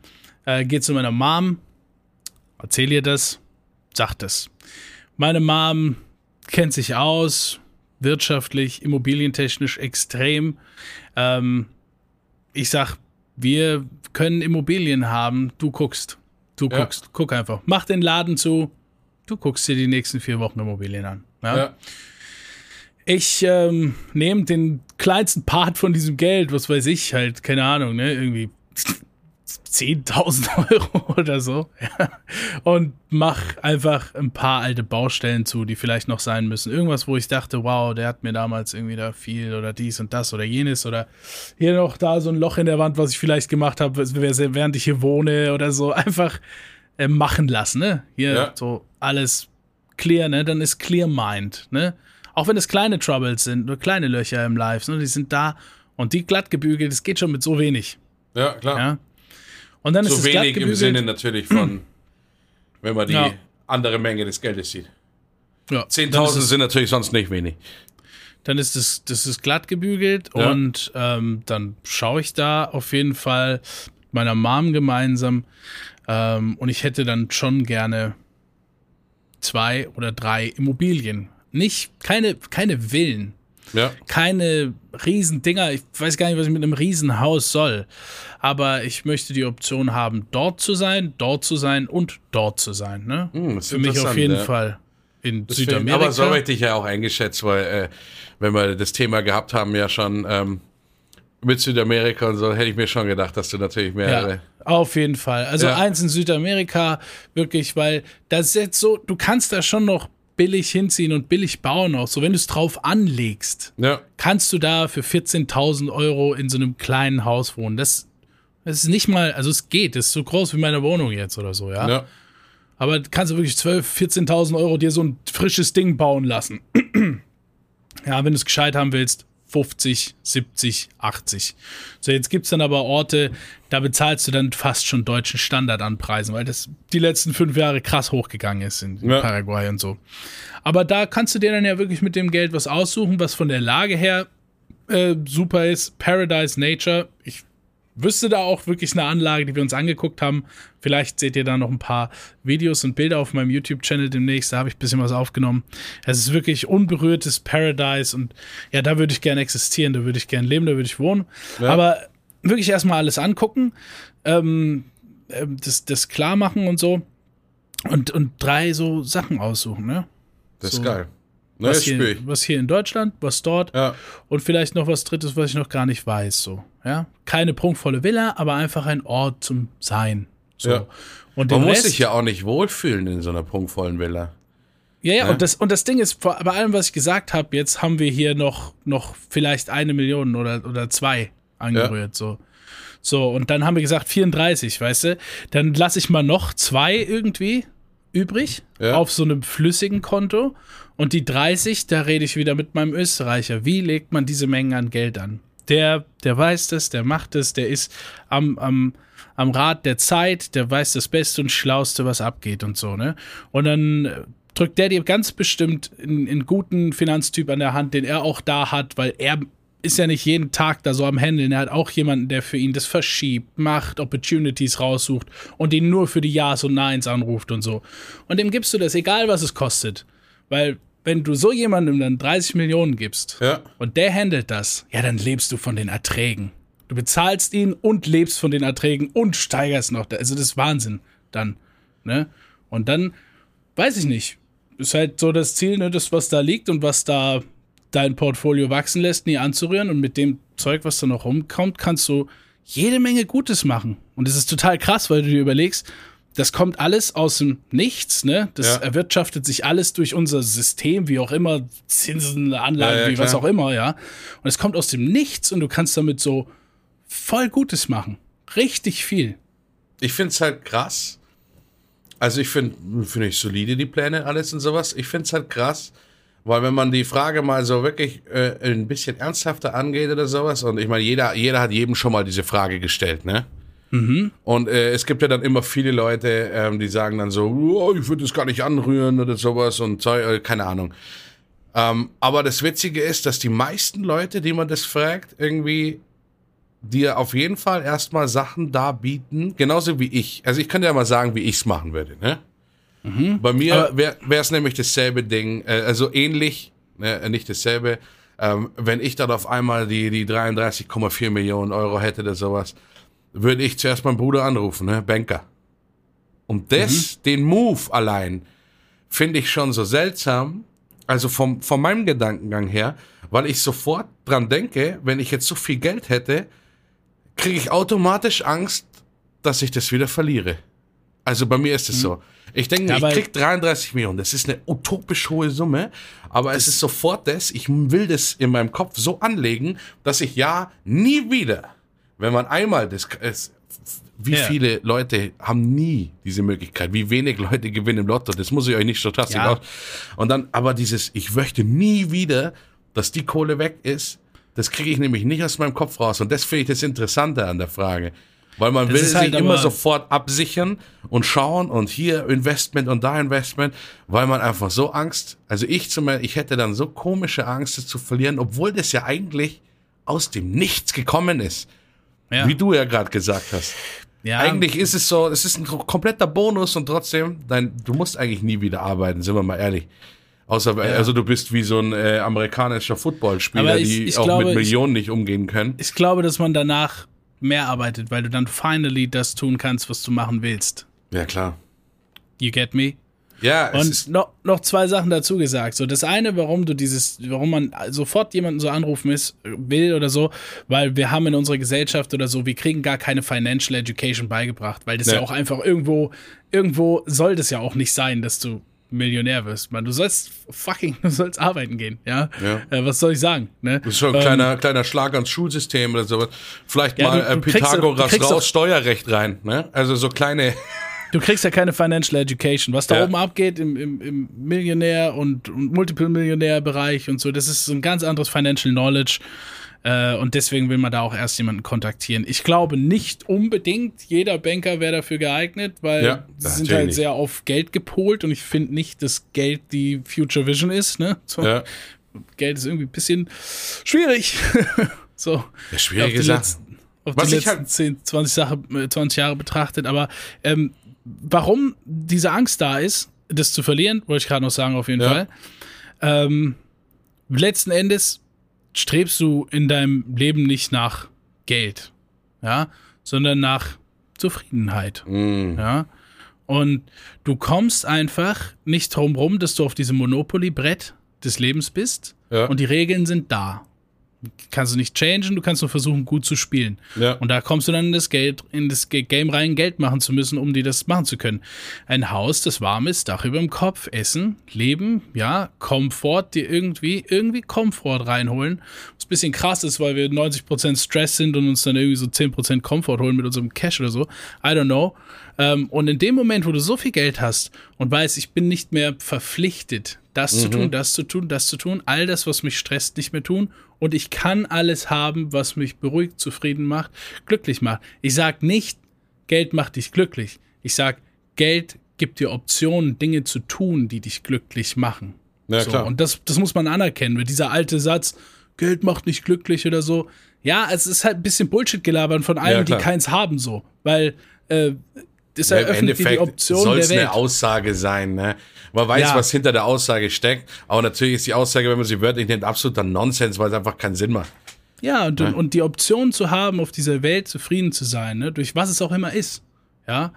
äh, gehe zu meiner Mom, erzähle ihr das, sagt es. Meine Mom kennt sich aus, wirtschaftlich, immobilientechnisch extrem. Ähm, ich sag, wir können Immobilien haben, du guckst. Du
Ja.
guckst, guck einfach. Mach den Laden zu, du guckst dir die nächsten vier Wochen Immobilien an. Ja?
Ja.
Ich ähm, nehme den kleinsten Part von diesem Geld, was weiß ich, halt, keine Ahnung, ne, irgendwie 10.000 Euro oder so, ja, und mach einfach ein paar alte Baustellen zu, die vielleicht noch sein müssen. Irgendwas, wo ich dachte, wow, der hat mir damals irgendwie da viel oder dies und das oder jenes oder hier noch da so ein Loch in der Wand, was ich vielleicht gemacht habe, während ich hier wohne oder so. Einfach äh, machen lassen, ne? Hier
Ja.
so alles clear, ne? Dann ist clear mind, ne? Auch wenn es kleine Troubles sind, nur kleine Löcher im Live, ne? Die sind da und die glatt gebügelt, das geht schon mit so wenig,
ja, klar.
ja? Und dann ist
So
es glatt
wenig im. Sinne natürlich von, wenn man die
Ja.
andere Menge des Geldes sieht.
ja, dann ist
10.000
es-
sind natürlich sonst nicht wenig.
dann ist es, das ist glatt gebügelt
Ja.
und ähm, dann schaue ich da auf jeden Fall mit meiner Mom gemeinsam ähm, und ich hätte dann schon gerne zwei oder drei Immobilien. Nicht, keine, keine Villen,
Ja.
keine Riesendinger. Ich weiß gar nicht, was ich mit einem Riesenhaus soll. Aber ich möchte die Option haben, dort zu sein, dort zu sein und dort zu sein. Ne?
Hm, das
Für mich auf jeden
ja.
Fall in
Deswegen-
Südamerika.
Aber so habe ich dich ja auch eingeschätzt, weil äh, wenn wir das Thema gehabt haben, ja schon ähm, mit Südamerika und so, hätte ich mir schon gedacht, dass du natürlich mehrere.
Ja, auf jeden Fall. Also
Ja.
eins in Südamerika, wirklich, weil das ist jetzt so, du kannst da schon noch billig hinziehen und billig bauen auch. So, wenn du es drauf anlegst,
Ja.
kannst du da für 14.000 Euro in so einem kleinen Haus wohnen. Das, das ist nicht mal, also es geht, das ist so groß wie meine Wohnung jetzt oder so, ja.
ja.
Aber kannst du wirklich 12.000, 14.000 Euro dir so ein frisches Ding bauen lassen. ja, wenn du es gescheit haben willst, 50, 70, 80. So, jetzt gibt's dann aber Orte, da bezahlst du dann fast schon deutschen Standard an Preisen, weil das die letzten fünf Jahre krass hochgegangen ist in, in
Ja.
Paraguay und so. Aber da kannst du dir dann ja wirklich mit dem Geld was aussuchen, was von der Lage her äh, super ist. Paradise Nature. Ich wüsste da auch wirklich eine Anlage, die wir uns angeguckt haben. Vielleicht seht ihr da noch ein paar Videos und Bilder auf meinem YouTube-Channel demnächst. Da habe ich ein bisschen was aufgenommen. Es ist wirklich unberührtes Paradise und ja, da würde ich gerne existieren, da würde ich gerne leben, da würde ich wohnen. Aber wirklich erstmal alles angucken, ähm, ähm, das, das klar machen und so. und, und drei so Sachen aussuchen, ne?
Das
So.
ist geil. Ne,
Was hier, was hier in Deutschland, was dort
Ja.
und vielleicht noch was Drittes, was ich noch gar nicht weiß. So, ja, keine prunkvolle Villa, aber einfach ein Ort zum Sein. So.
Ja.
Und
Man muss
Rest,
sich ja auch nicht wohlfühlen in so einer prunkvollen Villa.
ja, ja,
ne?
und das und das Ding ist, vor, bei allem, was ich gesagt habe, jetzt haben wir hier noch noch vielleicht eine Million oder oder zwei angerührt. So, so und dann haben wir gesagt 34, weißt du? Dann lasse ich mal noch zwei irgendwie übrig
Ja.
auf so einem flüssigen Konto und die 30, da rede ich wieder mit meinem Österreicher. Wie legt man diese Mengen an Geld an? Der, der weiß das, der macht das, der ist am, am, am Rad der Zeit, der weiß das Beste und Schlauste, was abgeht und so, ne? Und dann äh, drückt der dir ganz bestimmt einen, einen guten Finanztyp an der Hand, den er auch da hat, weil er ist ja nicht jeden Tag da so am Handeln. Er hat auch jemanden, der für ihn das verschiebt, macht, Opportunities raussucht und ihn nur für die Ja's und Neins anruft und so. Und dem gibst du das, egal was es kostet. Weil, wenn du so jemandem dann 30 Millionen gibst
Ja.
und der handelt das, ja, dann lebst du von den Erträgen. Du bezahlst ihn und lebst von den Erträgen und steigerst noch. Also, das ist Wahnsinn dann. Ne? Und dann, weiß ich nicht. Ist halt so das Ziel, ne, das, was da liegt und was da dein Portfolio wachsen lässt, nie anzurühren. Und mit dem Zeug, was da noch rumkommt, kannst du jede Menge Gutes machen. Und es ist total krass, weil du dir überlegst, das kommt alles aus dem Nichts, ne? Das
Ja.
erwirtschaftet sich alles durch unser System, wie auch immer, Zinsen, Anlagen,
Ja, ja,
wie was auch immer, ja. Und es kommt aus dem Nichts und du kannst damit so voll Gutes machen. Richtig viel.
Ich finde es halt krass. Also ich finde finde ich solide die Pläne alles und sowas. Ich finde es halt krass, weil wenn man die Frage mal so wirklich äh, ein bisschen ernsthafter angeht oder sowas und ich meine jeder jeder hat jedem schon mal diese Frage gestellt, ne? Und äh, es gibt ja dann immer viele Leute, ähm, die sagen dann so, oh, ich würde das gar nicht anrühren oder sowas und Zeug, äh, keine Ahnung. Ähm, aber das Witzige ist, dass die meisten Leute, die man das fragt, irgendwie dir auf jeden Fall erstmal Sachen darbieten, genauso wie ich. Also ich könnte ja mal sagen, wie ich es machen würde. Ne? Bei mir wäre es nämlich dasselbe Ding, äh, also ähnlich, ne, nicht dasselbe. Ähm, wenn ich dann auf einmal die, die 33,4 Millionen Euro hätte oder sowas, würde ich zuerst meinen Bruder anrufen, ne? Banker. Und das, den Move allein, finde ich schon so seltsam. Also vom, von meinem Gedankengang her, weil ich sofort dran denke, wenn ich jetzt so viel Geld hätte, kriege ich automatisch Angst, dass ich das wieder verliere. Also bei mir ist es so. Ich denke,
Ja,
ich krieg 33 Millionen. Das ist eine utopisch hohe Summe, aber es ist sofort das. Ich will das in meinem Kopf so anlegen, dass ich ja nie wieder, wenn man einmal das, es, wie
Ja.
viele Leute haben nie diese Möglichkeit? Wie wenig Leute gewinnen im Lotto? Das muss ich euch nicht stochastisch
Ja.
aus. Und dann, aber dieses, ich möchte nie wieder, dass die Kohle weg ist, das kriege ich nämlich nicht aus meinem Kopf raus. Und das finde ich das Interessante an der Frage. Weil man
Das
will
ist
sich
halt
immer sofort absichern und schauen und hier Investment und da Investment, weil man einfach so Angst, also ich zum Beispiel, ich hätte dann so komische Angst, es zu verlieren, obwohl das ja eigentlich aus dem Nichts gekommen ist.
Ja.
Wie du ja gerade gesagt hast.
ja,
Eigentlich ist es so, es ist ein kompletter Bonus und trotzdem, dein, du musst eigentlich nie wieder arbeiten, sind wir mal ehrlich. Außer, also du bist wie so ein äh, amerikanischer Footballspieler,
ich-
die
ich
auch
glaube,
mit
ich-
Millionen nicht umgehen können.
ich glaube, dass man danach mehr arbeitet, weil du dann finally das tun kannst, was du machen willst.
Ja, klar.
You get me?
Ja,
Und noch, noch zwei Sachen dazu gesagt. So, das eine, warum du dieses, warum man sofort jemanden so anrufen ist, will oder so, weil wir haben in unserer Gesellschaft oder so, wir kriegen gar keine Financial Education beigebracht, weil das ja,
Ja.
auch einfach irgendwo, irgendwo soll das ja auch nicht sein, dass du Millionär wirst. Man, du sollst fucking, du sollst arbeiten gehen, ja.
Ja.
Äh, was soll ich sagen? Ne?
das ist schon ein kleiner, kleiner Schlag ans Schulsystem oder sowas. Vielleicht
Ja,
mal
du-
äh,
du
Pythagoras
kriegst
raus, Steuerrecht rein. Ne? Also so kleine.
Du kriegst ja keine Financial Education. Was da
Ja.
oben abgeht im, im, im Millionär- und, und Multiple-Millionär-Bereich und so, das ist so ein ganz anderes Financial Knowledge. Äh, und deswegen will man da auch erst jemanden kontaktieren. Ich glaube nicht unbedingt, jeder Banker wäre dafür geeignet, weil
Ja,
sie sind halt
nicht.
sehr auf Geld gepolt und ich finde nicht, dass Geld die Future Vision ist. Ne? So,
Ja.
Geld ist irgendwie ein bisschen schwierig. so.
Ja, schwierige
auf die
Sache.
letzten, auf
Was
die letzten
halt-
10, 20, Sache, äh, 20 Jahre betrachtet. Aber ähm, warum diese Angst da ist, das zu verlieren, wollte ich gerade noch sagen, auf jeden
Ja.
Fall. Ähm, letzten Endes strebst du in deinem Leben nicht nach Geld, ja, sondern nach Zufriedenheit,
Mm.
ja. Und du kommst einfach nicht drum rum, dass du auf diesem Monopoly-Brett des Lebens bist
Ja.
und die Regeln sind da. Kannst du nicht changen, du kannst nur versuchen, gut zu spielen.
Ja.
Und da kommst du dann in das Geld, in das Game rein, Geld machen zu müssen, um dir das machen zu können. Ein Haus, das warm ist, Dach über dem Kopf, Essen, Leben, ja, Komfort, dir irgendwie, irgendwie Komfort reinholen. Was ein bisschen krass ist, weil wir 90% Stress sind und uns dann irgendwie so 10% Komfort holen mit unserem Cash oder so. I don't know. Ähm, und in dem Moment, wo du so viel Geld hast und weißt, ich bin nicht mehr verpflichtet, das zu tun, das zu tun, das zu tun, all das, was mich stresst, nicht mehr tun. Und ich kann alles haben, was mich beruhigt, zufrieden macht, glücklich macht. Ich sag nicht, Geld macht dich glücklich. Ich sag, Geld gibt dir Optionen, Dinge zu tun, die dich glücklich machen.
Ja,
so,
klar.
und das, das muss man anerkennen. Weil dieser alte Satz, Geld macht nicht glücklich oder so. Ja, es ist halt ein bisschen Bullshit gelabert von allen,
Ja,
die keins haben, so. Weil äh, das
Ja, Im
eröffnet die
Endeffekt
Option
soll es eine Aussage sein. Ne? Man weiß,
Ja.
was hinter der Aussage steckt, aber natürlich ist die Aussage, wenn man sie wörtlich nennt, absoluter Nonsens, weil es einfach keinen Sinn macht.
Ja, und, und die Option zu haben, auf dieser Welt zufrieden zu sein, ne, durch was es auch immer ist, ja,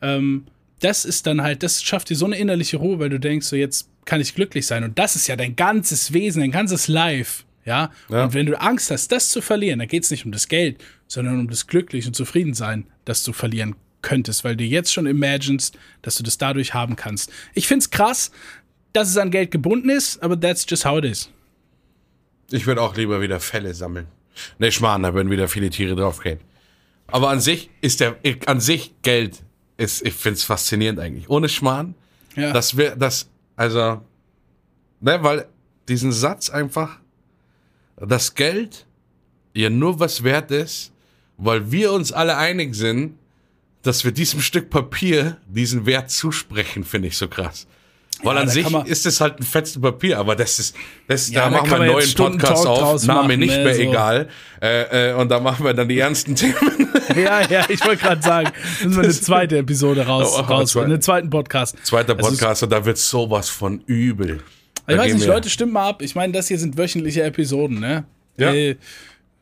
ähm, das ist dann halt, das schafft dir so eine innerliche Ruhe, weil du denkst, so jetzt kann ich glücklich sein. Und das ist ja dein ganzes Wesen, dein ganzes Life, ja.
Ja.
Und wenn du Angst hast, das zu verlieren, dann geht es nicht um das Geld, sondern um das Glücklich und Zufriedensein, das du verlieren könntest, weil du jetzt schon imaginest, dass du das dadurch haben kannst. Ich find's krass, dass es an Geld gebunden ist, aber that's just how it is.
Ich würde auch lieber wieder Fälle sammeln. Ne, Schmarrn, da würden wieder viele Tiere draufgehen. Aber an sich ist der, an sich Geld ist, ich finde es faszinierend eigentlich. Ohne Schmarrn,
Ja.
das wäre, das, also, ne, weil diesen Satz einfach, das Geld ja nur was wert ist, weil wir uns alle einig sind, dass wir diesem Stück Papier diesen Wert zusprechen, finde ich so krass. Weil
Ja,
an
da
sich
man-
ist es halt ein fetzen Papier, aber das ist, das,
Ja,
da
da
machen wir einen neuen Podcast
Talk
auf, Name nicht
ne,
mehr
so.
egal. Äh, äh, und da machen wir dann die ernsten Themen.
Ja, ja, ich wollte gerade sagen, müssen wir eine zweite Episode raus,
Oh, oh,
raus
zwei-
einen zweiten Podcast.
Zweiter
Es ist-
Podcast und da wird sowas von übel. Da
Ich weiß
gehen
nicht,
wir-
Leute, stimmt mal ab. Ich meine, das hier sind wöchentliche Episoden, ne?
Ja.
Äh,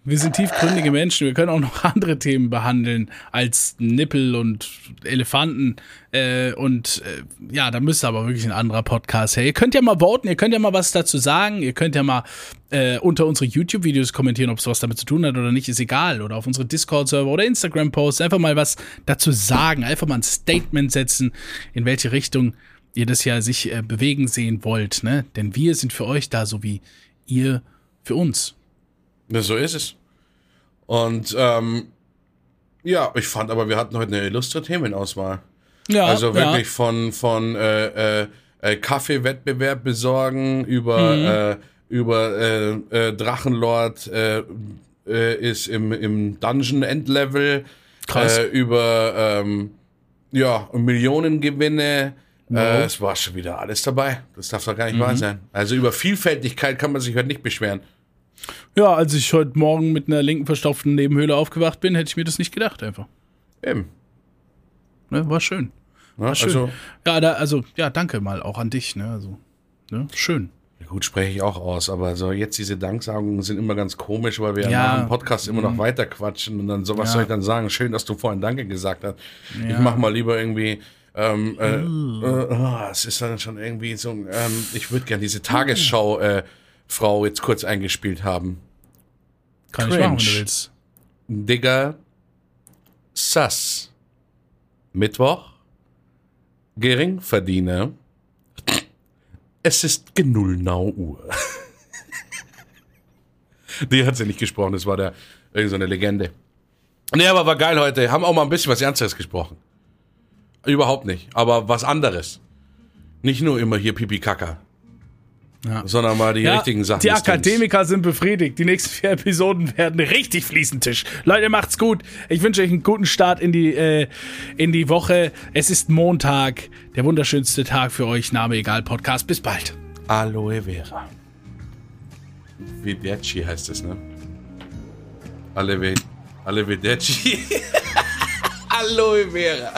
wir sind tiefgründige Menschen. Wir können auch noch andere Themen behandeln als Nippel und Elefanten. Äh, und äh, ja, da müsste aber wirklich ein anderer Podcast her. Ihr könnt ja mal voten, ihr könnt ja mal was dazu sagen. Ihr könnt ja mal äh, unter unsere YouTube-Videos kommentieren, ob es was damit zu tun hat oder nicht, ist egal. Oder auf unsere Discord-Server oder Instagram-Posts. Einfach mal was dazu sagen. Einfach mal ein Statement setzen, in welche Richtung ihr das ja sich äh, bewegen sehen wollt. Ne? Denn wir sind für euch da, so wie ihr für uns.
Ja, so ist es. Und ähm, ja, ich fand aber, wir hatten heute eine illustre Themenauswahl.
Ja,
Also
ja.
wirklich von, von äh, äh, äh, Kaffeewettbewerb besorgen über,
Mhm.
äh, über äh, äh, Drachenlord ist im, im Dungeon-Endlevel.
Krass.
Äh, über ähm, ja, Millionengewinne. Äh, es war schon wieder alles dabei. Das darf doch gar nicht
Mhm.
wahr sein. Also über Vielfältigkeit kann man sich heute nicht beschweren.
Ja, als ich heute Morgen mit einer linken verstopften Nebenhöhle aufgewacht bin, hätte ich mir das nicht gedacht einfach.
Eben.
Ne, war schön.
Ne?
Schön.
Also,
ja, da, also, ja, danke mal auch an dich, ne? Also, ne? Schön.
Gut, spreche ich auch aus, aber so jetzt diese Danksagungen sind immer ganz komisch, weil wir ja,
Ja. Mhm.
dem Podcast immer noch weiter quatschen und dann so, was
Ja.
soll ich dann sagen? Schön, dass du vorhin Danke gesagt hast. Ich
Ja.
mach mal lieber irgendwie, ähm, äh,
Mhm.
äh, oh, es ist dann schon irgendwie so, ähm, ich würde gerne diese Tagesschau, äh, Frau jetzt kurz eingespielt haben.
Kann ich machen, wenn
Cringe.
du willst.
Digga, Sass. Mittwoch, Geringverdiener. Es ist genullnau Uhr. Die hat sie nicht gesprochen, das war der irgend so eine Legende. Nee, aber war geil heute. Haben auch mal ein bisschen was Ernstes gesprochen. Überhaupt nicht, aber was anderes. Nicht nur immer hier Pipi Kaka,
Ja.
sondern mal die
Ja,
richtigen Sachen.
die. Akademiker sind befriedigt. Die nächsten vier Episoden werden richtig Fliesentisch. Leute, macht's gut. Ich wünsche euch einen guten Start in die, äh, in die Woche. Es ist Montag, der wunderschönste Tag für euch. Name egal, Podcast. Bis bald.
Aloe Vera. Videci heißt es, ne? Aloe, Aloe Videci. Aloe Vera.